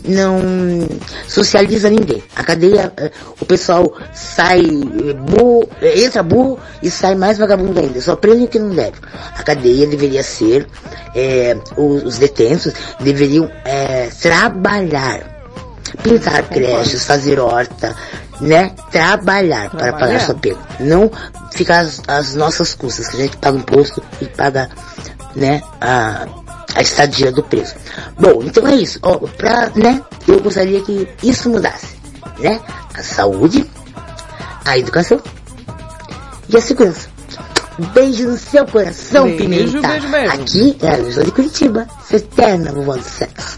não socializa ninguém. A cadeia, eh, o pessoal sai eh, burro, eh, entra burro e sai mais vagabundo ainda. Só prende o que não deve. A cadeia deveria ser, eh, os, os detentos deveriam eh, trabalhar pintar creches, fazer horta, né? Trabalhar, para Trabalhar. pagar sua pena. Não ficar as, as nossas custas, que a gente paga imposto e paga, né, a, a estadia do preso. Bom, então é isso. Ó, pra, né, eu gostaria que isso mudasse, né? A saúde, a educação e a segurança. Beijo no seu coração, Beijo, Pimenta. beijo, beijo. Aqui é a Angela de Curitiba, sua eterna vovó do sexo.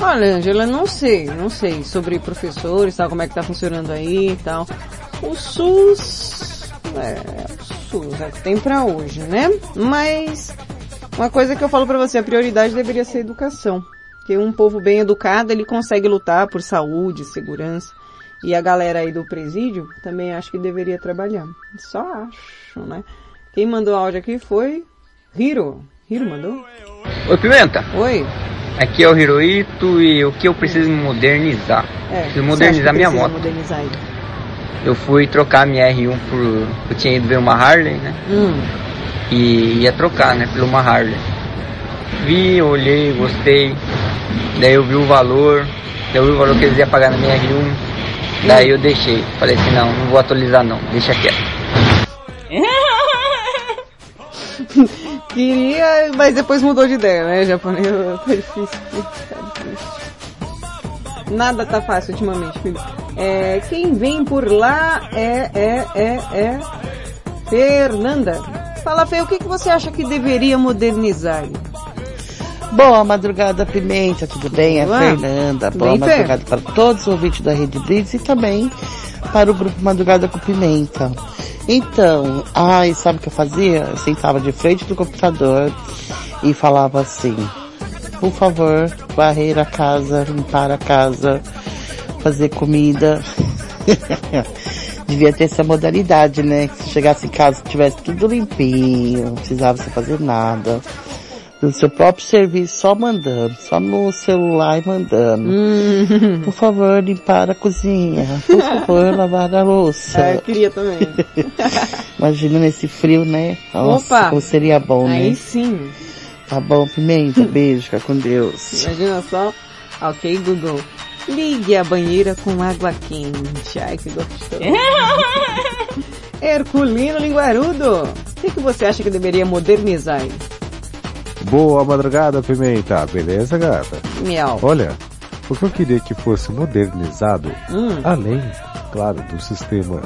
Olha, Angela, não sei, não sei sobre professores, tal, como é que tá funcionando aí e tal. O SUS, é, o SUS é o que tem pra hoje, né? Mas Uma coisa que eu falo pra você, a prioridade deveria ser educação. Porque um povo bem educado, ele consegue lutar por saúde, segurança. E a galera aí do presídio também acho que deveria trabalhar. Só acho, né? Quem mandou áudio aqui foi Hiro. Hiro mandou? Oi, Pimenta. Oi. Aqui é o Hiroito e o que eu preciso me modernizar? É, preciso modernizar minha moto. modernizar? Eu fui trocar minha R1 por. Eu tinha ido ver uma Harley, né? Hum. E ia trocar, né? Por uma Harley. Vi, olhei, gostei. Daí eu vi o valor. Daí eu vi o valor que eles iam pagar na minha R1. Daí eu deixei. Falei assim, não, não vou atualizar não, deixa quieto. Queria, mas depois mudou de ideia, né? Japonês tá difícil. Difícil. Nada tá fácil ultimamente, filho. É, quem vem por lá é, é, é, é Fernanda. Fala, Fê, o que, que você acha que deveria modernizar? Boa madrugada, Pimenta, tudo bem? É Olá. Fernanda. Boa bem, Fê? madrugada para todos os ouvintes da Rede Blitz e também para o grupo Madrugada com Pimenta. Então, ai, sabe o que eu fazia? Eu sentava de frente do computador e falava assim, por favor, varrer a casa, limpar a casa, fazer comida. Devia ter essa modalidade, né? Que se chegasse em casa tivesse tudo limpinho, não precisava você fazer nada. No seu próprio serviço, só mandando, só no celular e mandando. Hum. Por favor, limpar a cozinha. Por favor, lavar a louça. Ah, eu queria também. Imagina nesse frio, né? Nossa, Opa! como seria bom, Aí né? sim. Tá bom, Pimenta, beijo, fica com Deus. Imagina só. Ok, Google. Ligue a banheira com água quente. Ai, que gostoso. Herculino Linguarudo. O que, que você acha que deveria modernizar aí? Boa madrugada, Pimenta. Beleza, gata? Miau. Olha, o que eu queria que fosse modernizado, Hum. além, claro, do sistema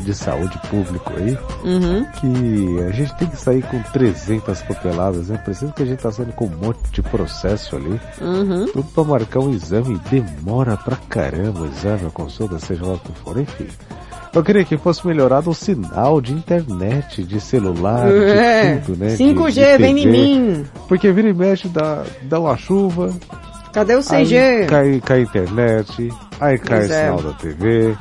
de saúde público aí, Uhum. que a gente tem que sair com 300 papeladas, né? Precisa que a gente tá saindo com um monte de processo ali. Uhum. Tudo pra marcar um exame, demora pra caramba o exame, a consulta, seja lá o que for, enfim. Eu queria que fosse melhorado o sinal de internet, de celular, É. de tudo, né? 5G, de, de vem em mim. Porque vira e mexe, dá, dá uma chuva, Cadê o CG? Aí cai, cai a internet, aí cai Pois o é. sinal da TV,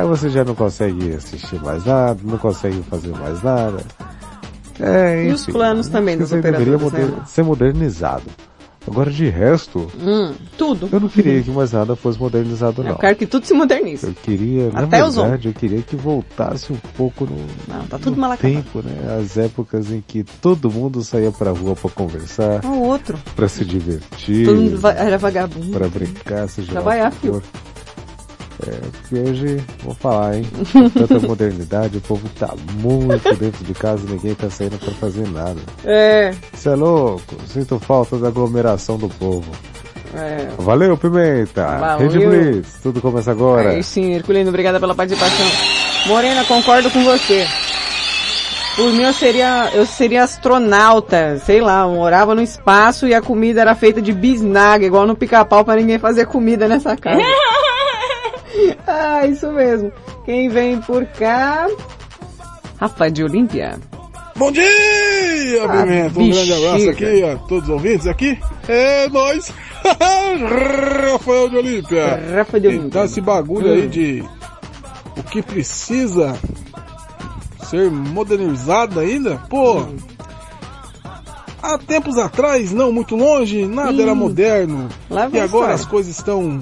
aí você já não consegue assistir mais nada, não consegue fazer mais nada. É, E os enfim, planos também acho dos deveria operadores, moder- né? ser modernizado. Agora de resto, Hum, tudo. eu não queria que mais nada fosse modernizado não. Eu quero que tudo se modernize. Eu queria, na Até os verdade, eu queria que voltasse um pouco no, Não, tá tudo no tempo, né? As épocas em que todo mundo saía pra rua pra conversar, O outro. pra se divertir, Todo mundo era vagabundo. pra brincar, seja Trabalhar, filho. É, porque hoje, vou falar, hein? Com Tanta modernidade, o povo tá muito dentro de casa e ninguém tá saindo pra fazer nada. É, Isso é louco, sinto falta da aglomeração do povo. é. Valeu, Pimenta! Valeu. Rede Blitz, tudo começa agora. Aí sim, Herculino, obrigada pela participação. Morena, concordo com você. Por mim eu seria, eu seria astronauta, sei lá, eu morava no espaço e a comida era feita de bisnaga, igual no pica-pau pra ninguém fazer comida nessa casa. ah, isso mesmo. Quem vem por cá? Rafa de Olímpia. Bom dia, Ah, Pimenta. Um grande abraço aqui a todos os ouvintes aqui. É nós. Rafael de Olímpia. Rafa de Olímpia. Então esse bagulho aí Hum. de o que precisa ser modernizado ainda, pô. Hum. Há tempos atrás, não muito longe, nada era moderno. lá E agora as coisas estão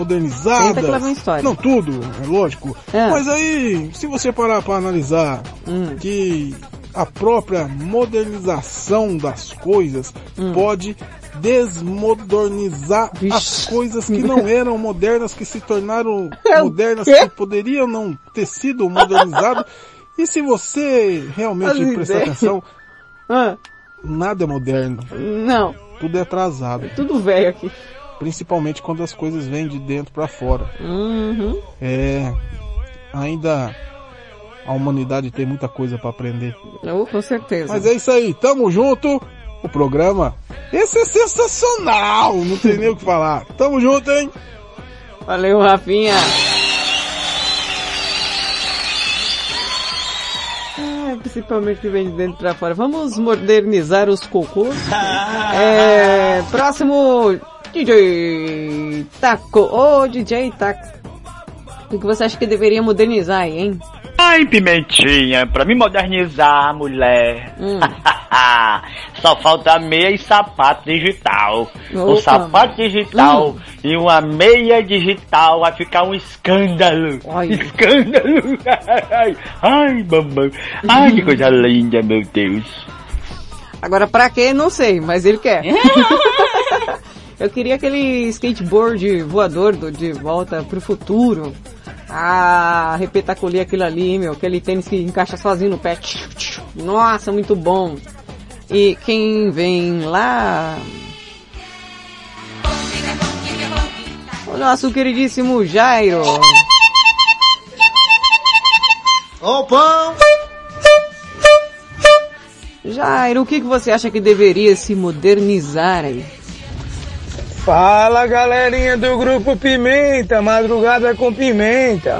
Senta modernizadas. que lá vem a história. Não tudo, é lógico. É. Mas aí, se você parar para analisar Hum. que a própria modernização das coisas Hum. pode desmodernizar as coisas que não eram modernas, que se tornaram É modernas, que poderiam não ter sido modernizadas. E se você realmente As prestar ideias. atenção, Ah, nada é moderno. não, Tudo é atrasado. tudo velho aqui. Principalmente quando as coisas vêm de dentro para fora. Uhum. É, ainda a humanidade tem muita coisa para aprender. Oh, com certeza. Mas é isso aí, tamo junto. O programa, esse é sensacional, não tem nem o que falar. Tamo junto, hein? Valeu, Rafinha. Ah, principalmente que vem de dentro pra fora. Vamos modernizar os cocôs. É, próximo, DJ Taco. Ô, DJ Taco. O que você acha que deveria modernizar aí, hein? Ai, Pimentinha, pra me modernizar, mulher. Hum. Só falta meia e sapato digital. Opa. sapato digital e uma meia digital vai ficar um escândalo. Escândalo. Ai, ai, mamãe. Ai, que coisa linda, meu Deus. Agora pra quê? Não sei, mas ele quer. Eu queria aquele skateboard voador do De Volta pro Futuro. Ah, repetaculia aquilo ali, meu. Aquele tênis que encaixa sozinho no pé. Nossa, muito bom. E quem vem lá... O nosso queridíssimo Jairo. Opa! Jairo, o que, que você acha que deveria se modernizar aí? Fala galerinha do Grupo Pimenta, Madrugada com Pimenta.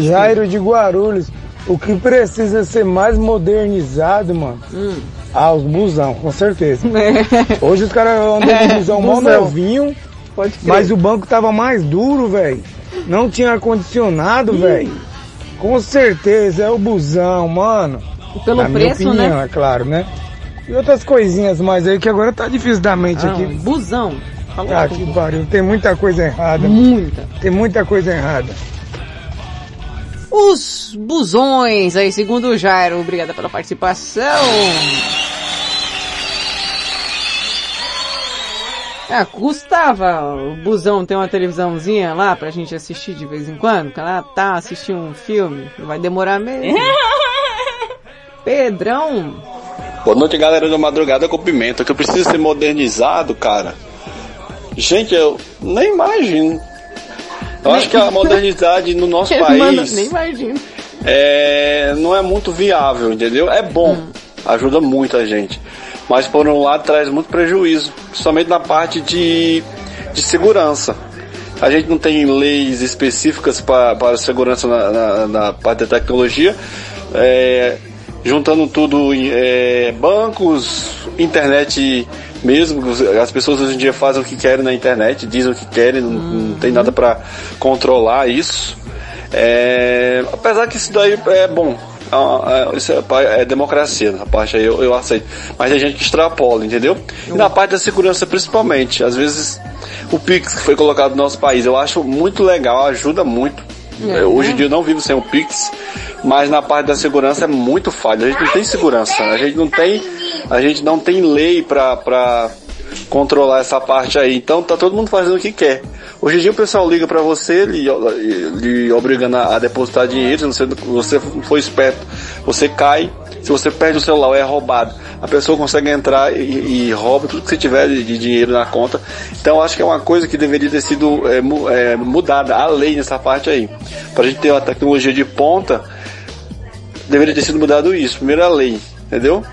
Jairo de Guarulhos. O que precisa ser mais modernizado, mano? Hum. Ah, os busão, com certeza. Hoje os caras andam É, de busão mó busão. novinho, Pode crer. mas o banco tava mais duro, velho. Não tinha ar-condicionado, velho. Com certeza, é o busão, mano. pelo Na minha preço, opinião, né? é claro, né? E outras coisinhas mais aí que agora tá difícil da mente Ah, aqui. busão. Falou Ah, tudo. que pariu. Tem muita coisa errada. Muita. Tem muita coisa errada. Os busões aí, segundo o Jairo. Obrigada pela participação. Ah, custava o busão ter uma televisãozinha lá pra gente assistir de vez em quando. Que ela tá assistindo um filme. Vai demorar mesmo. Pedrão. Boa noite, galera do Madrugada com Pimenta, que eu preciso ser modernizado, cara. Gente, eu nem imagino. Eu acho que a modernidade no nosso Mano, país nem imagino. é, não é muito viável, entendeu? É bom, ajuda muito a gente. Mas por um lado traz muito prejuízo, principalmente na parte de, de segurança. A gente não tem leis específicas para, para segurança na, na, na parte da tecnologia. É, juntando tudo em é, bancos, internet mesmo, as pessoas hoje em dia fazem o que querem na internet, dizem o que querem, não, não tem nada para controlar isso. É, apesar que isso daí é bom, é, é, isso é, é democracia, essa parte aí eu, eu aceito. Mas tem gente que extrapola, entendeu? E na parte da segurança principalmente, às vezes o Pix que foi colocado no nosso país, eu acho muito legal, ajuda muito. É, É, Hoje em né? dia eu não vivo sem o Pix, mas na parte da segurança é muito falho. A gente não tem segurança, a gente não tem, a gente não tem lei pra, pra controlar essa parte aí. Então tá todo mundo fazendo o que quer. Hoje em dia o pessoal liga pra você, lhe, lhe obrigando a, a depositar dinheiro, se você, você for esperto, você cai, se você perde o celular ou é roubado, a pessoa consegue entrar e, e rouba tudo que você tiver de, de dinheiro na conta. Então acho que é uma coisa que deveria ter sido é, é, mudada, a lei nessa parte aí. Pra gente ter uma tecnologia de ponta, deveria ter sido mudado isso. Primeiro a lei, entendeu?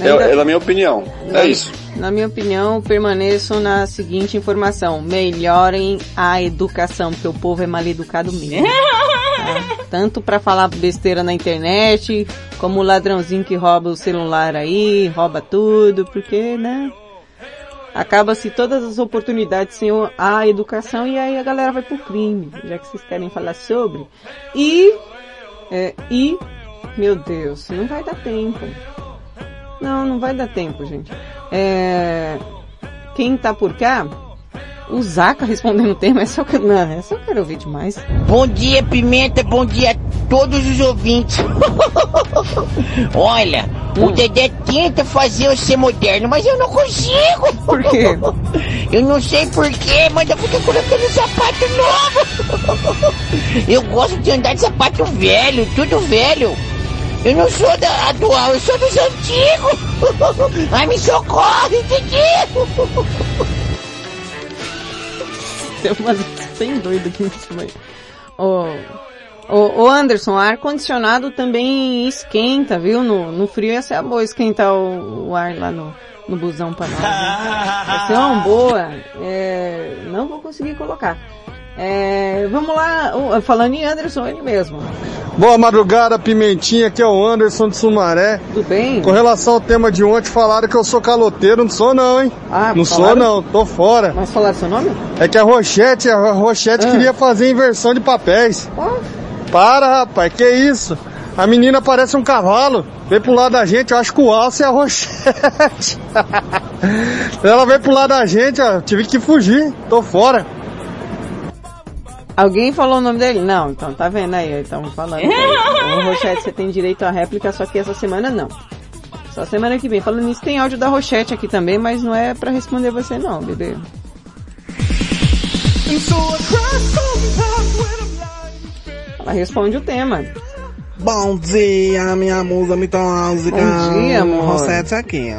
É, é a minha opinião. Na- É isso. Na minha opinião, permaneço na seguinte informação. Melhorem a educação, porque o povo é mal educado mesmo. Tá? Tanto pra falar besteira na internet, como o ladrãozinho que rouba o celular aí, rouba tudo, porque, né? Acaba-se todas as oportunidades sem a educação e aí a galera vai pro crime, já que vocês querem falar sobre. E, é, e, meu Deus, não vai dar tempo. Não, não vai dar tempo, gente. É... Quem tá por cá? O Zaca respondendo o tema, é só que não, é só quero ouvir demais. Bom dia, Pimenta. Bom dia a todos os ouvintes. Olha, o Dedé tenta fazer eu ser moderno, mas eu não consigo. Por quê? Eu não sei porquê, mas eu fico colocando sapato novo. Eu gosto de andar de sapato velho, tudo velho. Eu não sou da atual, eu sou dos antigos. Ai, me socorre, Didi. Tem umas doido aqui em cima aí. Ô, ô Anderson, ar-condicionado também esquenta, viu? No, no frio ia ser boa esquentar o, o ar lá no, no busão pra nós. Né? Vai ser uma boa. É, não vou conseguir colocar. É, vamos lá, falando em Anderson, ele mesmo. Boa madrugada, Pimentinha, aqui é o Anderson de Sumaré. Tudo bem? Com relação ao tema de ontem, falaram que eu sou caloteiro, não sou não, hein? Ah, não sou falaram? não, tô fora. Mas falaram seu nome? É que a Rochete, a Rochete Ah. queria fazer inversão de papéis. Para, rapaz, que isso? A menina parece um cavalo. Vem pro lado da gente, eu acho que o alce é a Rochete. Ela veio pro lado da gente, ó, tive que fugir, tô fora. Alguém falou o nome dele? Não, então tá vendo aí, estamos falando. Ô Rochete, você tem direito à réplica, só que essa semana não. Só semana que vem. Falando nisso, tem áudio da Rochete aqui também, mas não é pra responder você não, bebê. Ela responde o tema. Bom dia, minha musa mitológica. Bom dia, amor. Rosete aqui.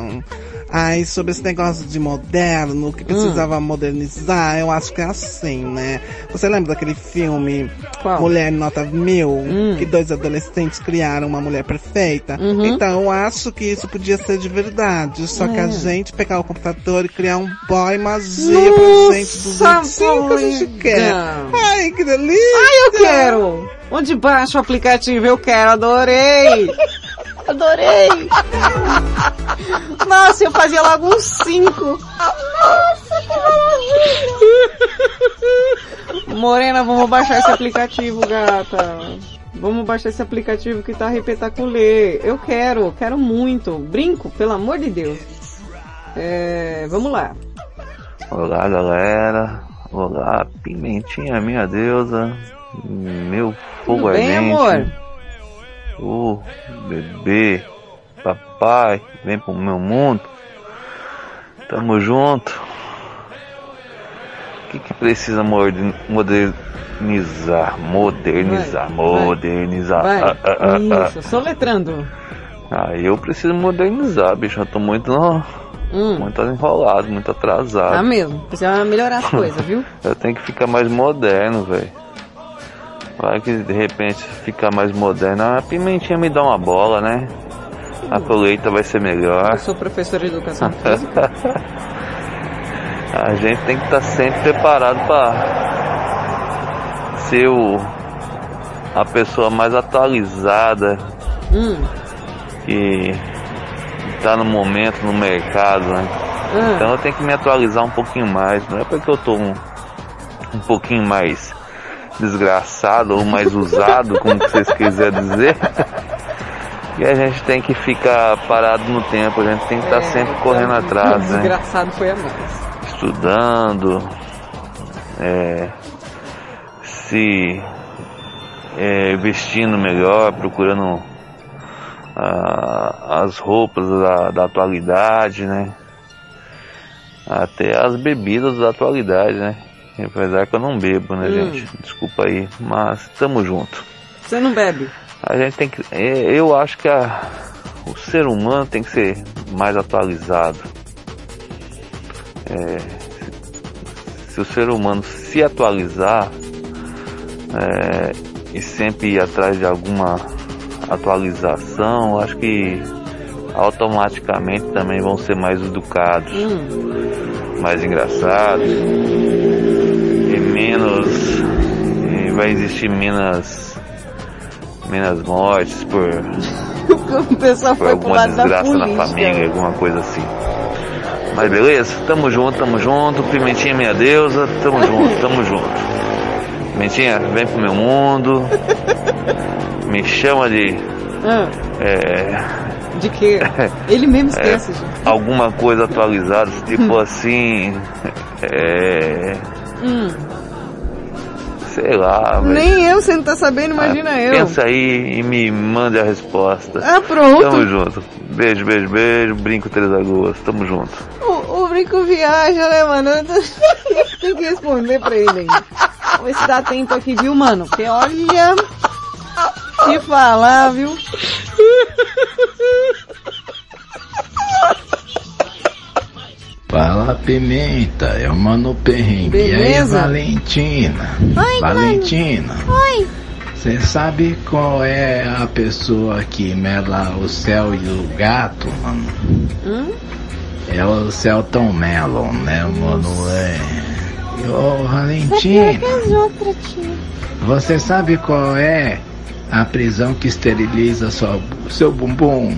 Ai, sobre esse negócio de moderno, que precisava modernizar, eu acho que é assim, né? Você lembra daquele filme Mulher Nota Mil? Que dois adolescentes criaram uma mulher perfeita? Então, eu acho que isso podia ser de verdade. Só que a É. gente pegar o computador e criar um boy magia pra gente do Nossa, jeitinho que a gente quer. Ai, que delícia! Ai, eu quero! Onde baixa o aplicativo? Eu quero, adorei! Adorei! Nossa, eu fazia logo uns cinco. Nossa, que maravilha! Morena, vamos baixar esse aplicativo, gata. Vamos baixar esse aplicativo que tá repetaculê. Eu quero, quero muito. Brinco, pelo amor de Deus. É, vamos lá. Olá galera, olá Pimentinha, minha deusa, meu fogo Tudo bem, ardente. amor? Ô, bebê, papai, vem pro meu mundo. Tamo junto. O que que precisa moderni- modernizar? Modernizar, modernizar. Vai. Ah, ah, ah, ah. Isso, soletrando. Ah, eu preciso modernizar, bicho. Eu tô muito, Hum. muito enrolado, muito atrasado. Tá mesmo. Precisa melhorar as coisas, viu? Eu tenho que ficar mais moderno, velho. Vai que de repente ficar mais moderno. A pimentinha me dá uma bola, né? A colheita vai ser melhor. Eu sou professora de educação física. A gente tem que estar sempre preparado para ser o, a pessoa mais atualizada Hum. que está no momento no mercado, né? Ah. Então eu tenho que me atualizar um pouquinho mais. Não é porque eu tô um, um pouquinho mais desgraçado ou mais usado, como vocês quiserem dizer. E a gente tem que ficar parado no tempo, a gente tem que estar sempre correndo atrás, né? Desgraçado foi a mais. estudando, é, se é, vestindo melhor, procurando as roupas da, da atualidade, né? Até as bebidas da atualidade, né? Apesar que eu não bebo, né, Hum. gente? Desculpa aí, mas tamo junto. Você não bebe? A gente tem que. é, Eu acho que a, o ser humano tem que ser mais atualizado. É, se, se o ser humano se atualizar é, e sempre ir atrás de alguma atualização, eu acho que automaticamente também vão ser mais educados, mais engraçados menos. vai existir menos menos mortes por, O pessoal por foi pro alguma lado da desgraça na família, alguma coisa assim. Mas beleza? Tamo junto, tamo junto. Pimentinha minha deusa, tamo junto, tamo junto. Pimentinha, vem pro meu mundo. Me chama de. Ah, É, de quê? Ele mesmo esquece, é, gente. alguma coisa atualizada, tipo assim. É. Hum. Sei lá. Nem eu, você não tá sabendo, imagina Ah, eu. Pensa aí e me mande a resposta. Ah, pronto. Tamo junto. Beijo, beijo, beijo. Brinco 3 Lagoas. Tamo junto. O, o Brinco viaja, né, mano? Tem que responder pra ele aí. Vamos ver se dá tempo aqui, viu, mano? Porque olha. Se falar, viu? Fala Pimenta, é o Mano Perrengue. E aí, Beleza? Valentina? Oi, Valentina, Oi. você sabe qual é a pessoa que mela o céu e o gato, mano? Hum? É o Celton Melon, né, mano? É. Ô, Valentina, você sabe qual é a prisão que esteriliza sua, seu bumbum?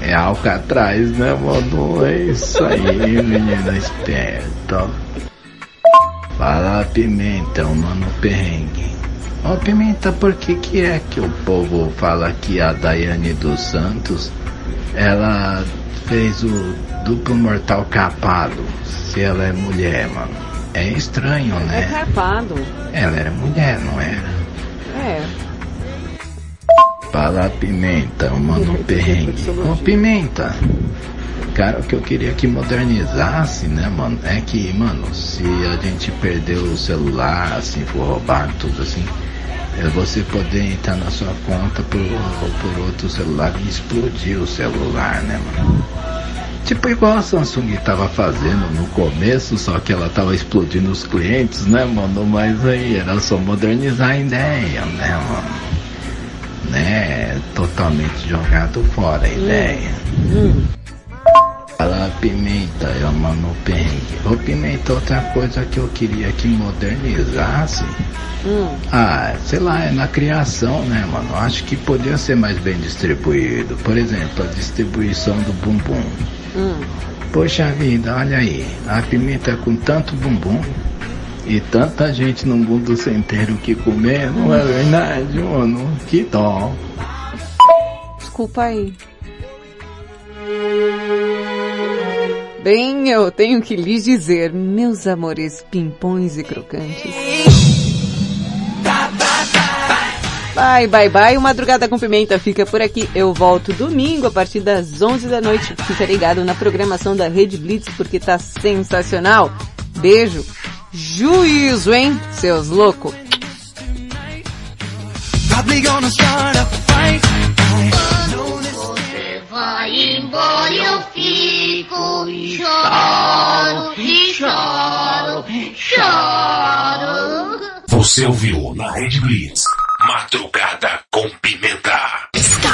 É Alcatraz, né, mano? É isso aí, menina esperta. Fala, Pimenta, mano perrengue. Ô, Pimenta, por que que é que o povo fala que a Daiane dos Santos, ela fez o duplo mortal capado, se ela é mulher, mano? É estranho, É né? carpado. Ela era mulher, não era? É. Fala Pimenta, mano perrengue. Ô Pimenta, cara, o que eu queria que modernizasse, né, mano? É que, mano, se a gente perder o celular, assim, for roubado, tudo assim, é você poder entrar na sua conta por, por outro celular e explodir o celular, né, mano? Tipo igual a Samsung tava fazendo no começo, só que ela tava explodindo os clientes, né, mano? Mas aí era só modernizar a ideia, né, mano? Né? Totalmente jogado fora a ideia. Fala pimenta, eu mano perrengue. Ô pimenta, outra coisa que eu queria que modernizasse. Ah, sei lá, é na criação, né, mano? Acho que podia ser mais bem distribuído. Por exemplo, a distribuição do bumbum. Poxa vida, olha aí, a pimenta com tanto bumbum e tanta gente no mundo sem ter o que comer, não é verdade, mano? Que dó. Desculpa aí. Bem, eu tenho que lhes dizer, meus amores pimpões e crocantes. Bye, bye, bye. O Madrugada com Pimenta fica por aqui. Eu volto domingo a partir das 11 da noite. Fica ligado na programação da Rede Blitz porque tá sensacional. Beijo. Juízo, hein, seus loucos. Você vai embora e eu fico e choro, e choro, choro. Você ouviu na Rede Blitz. Madrugada com Pimenta.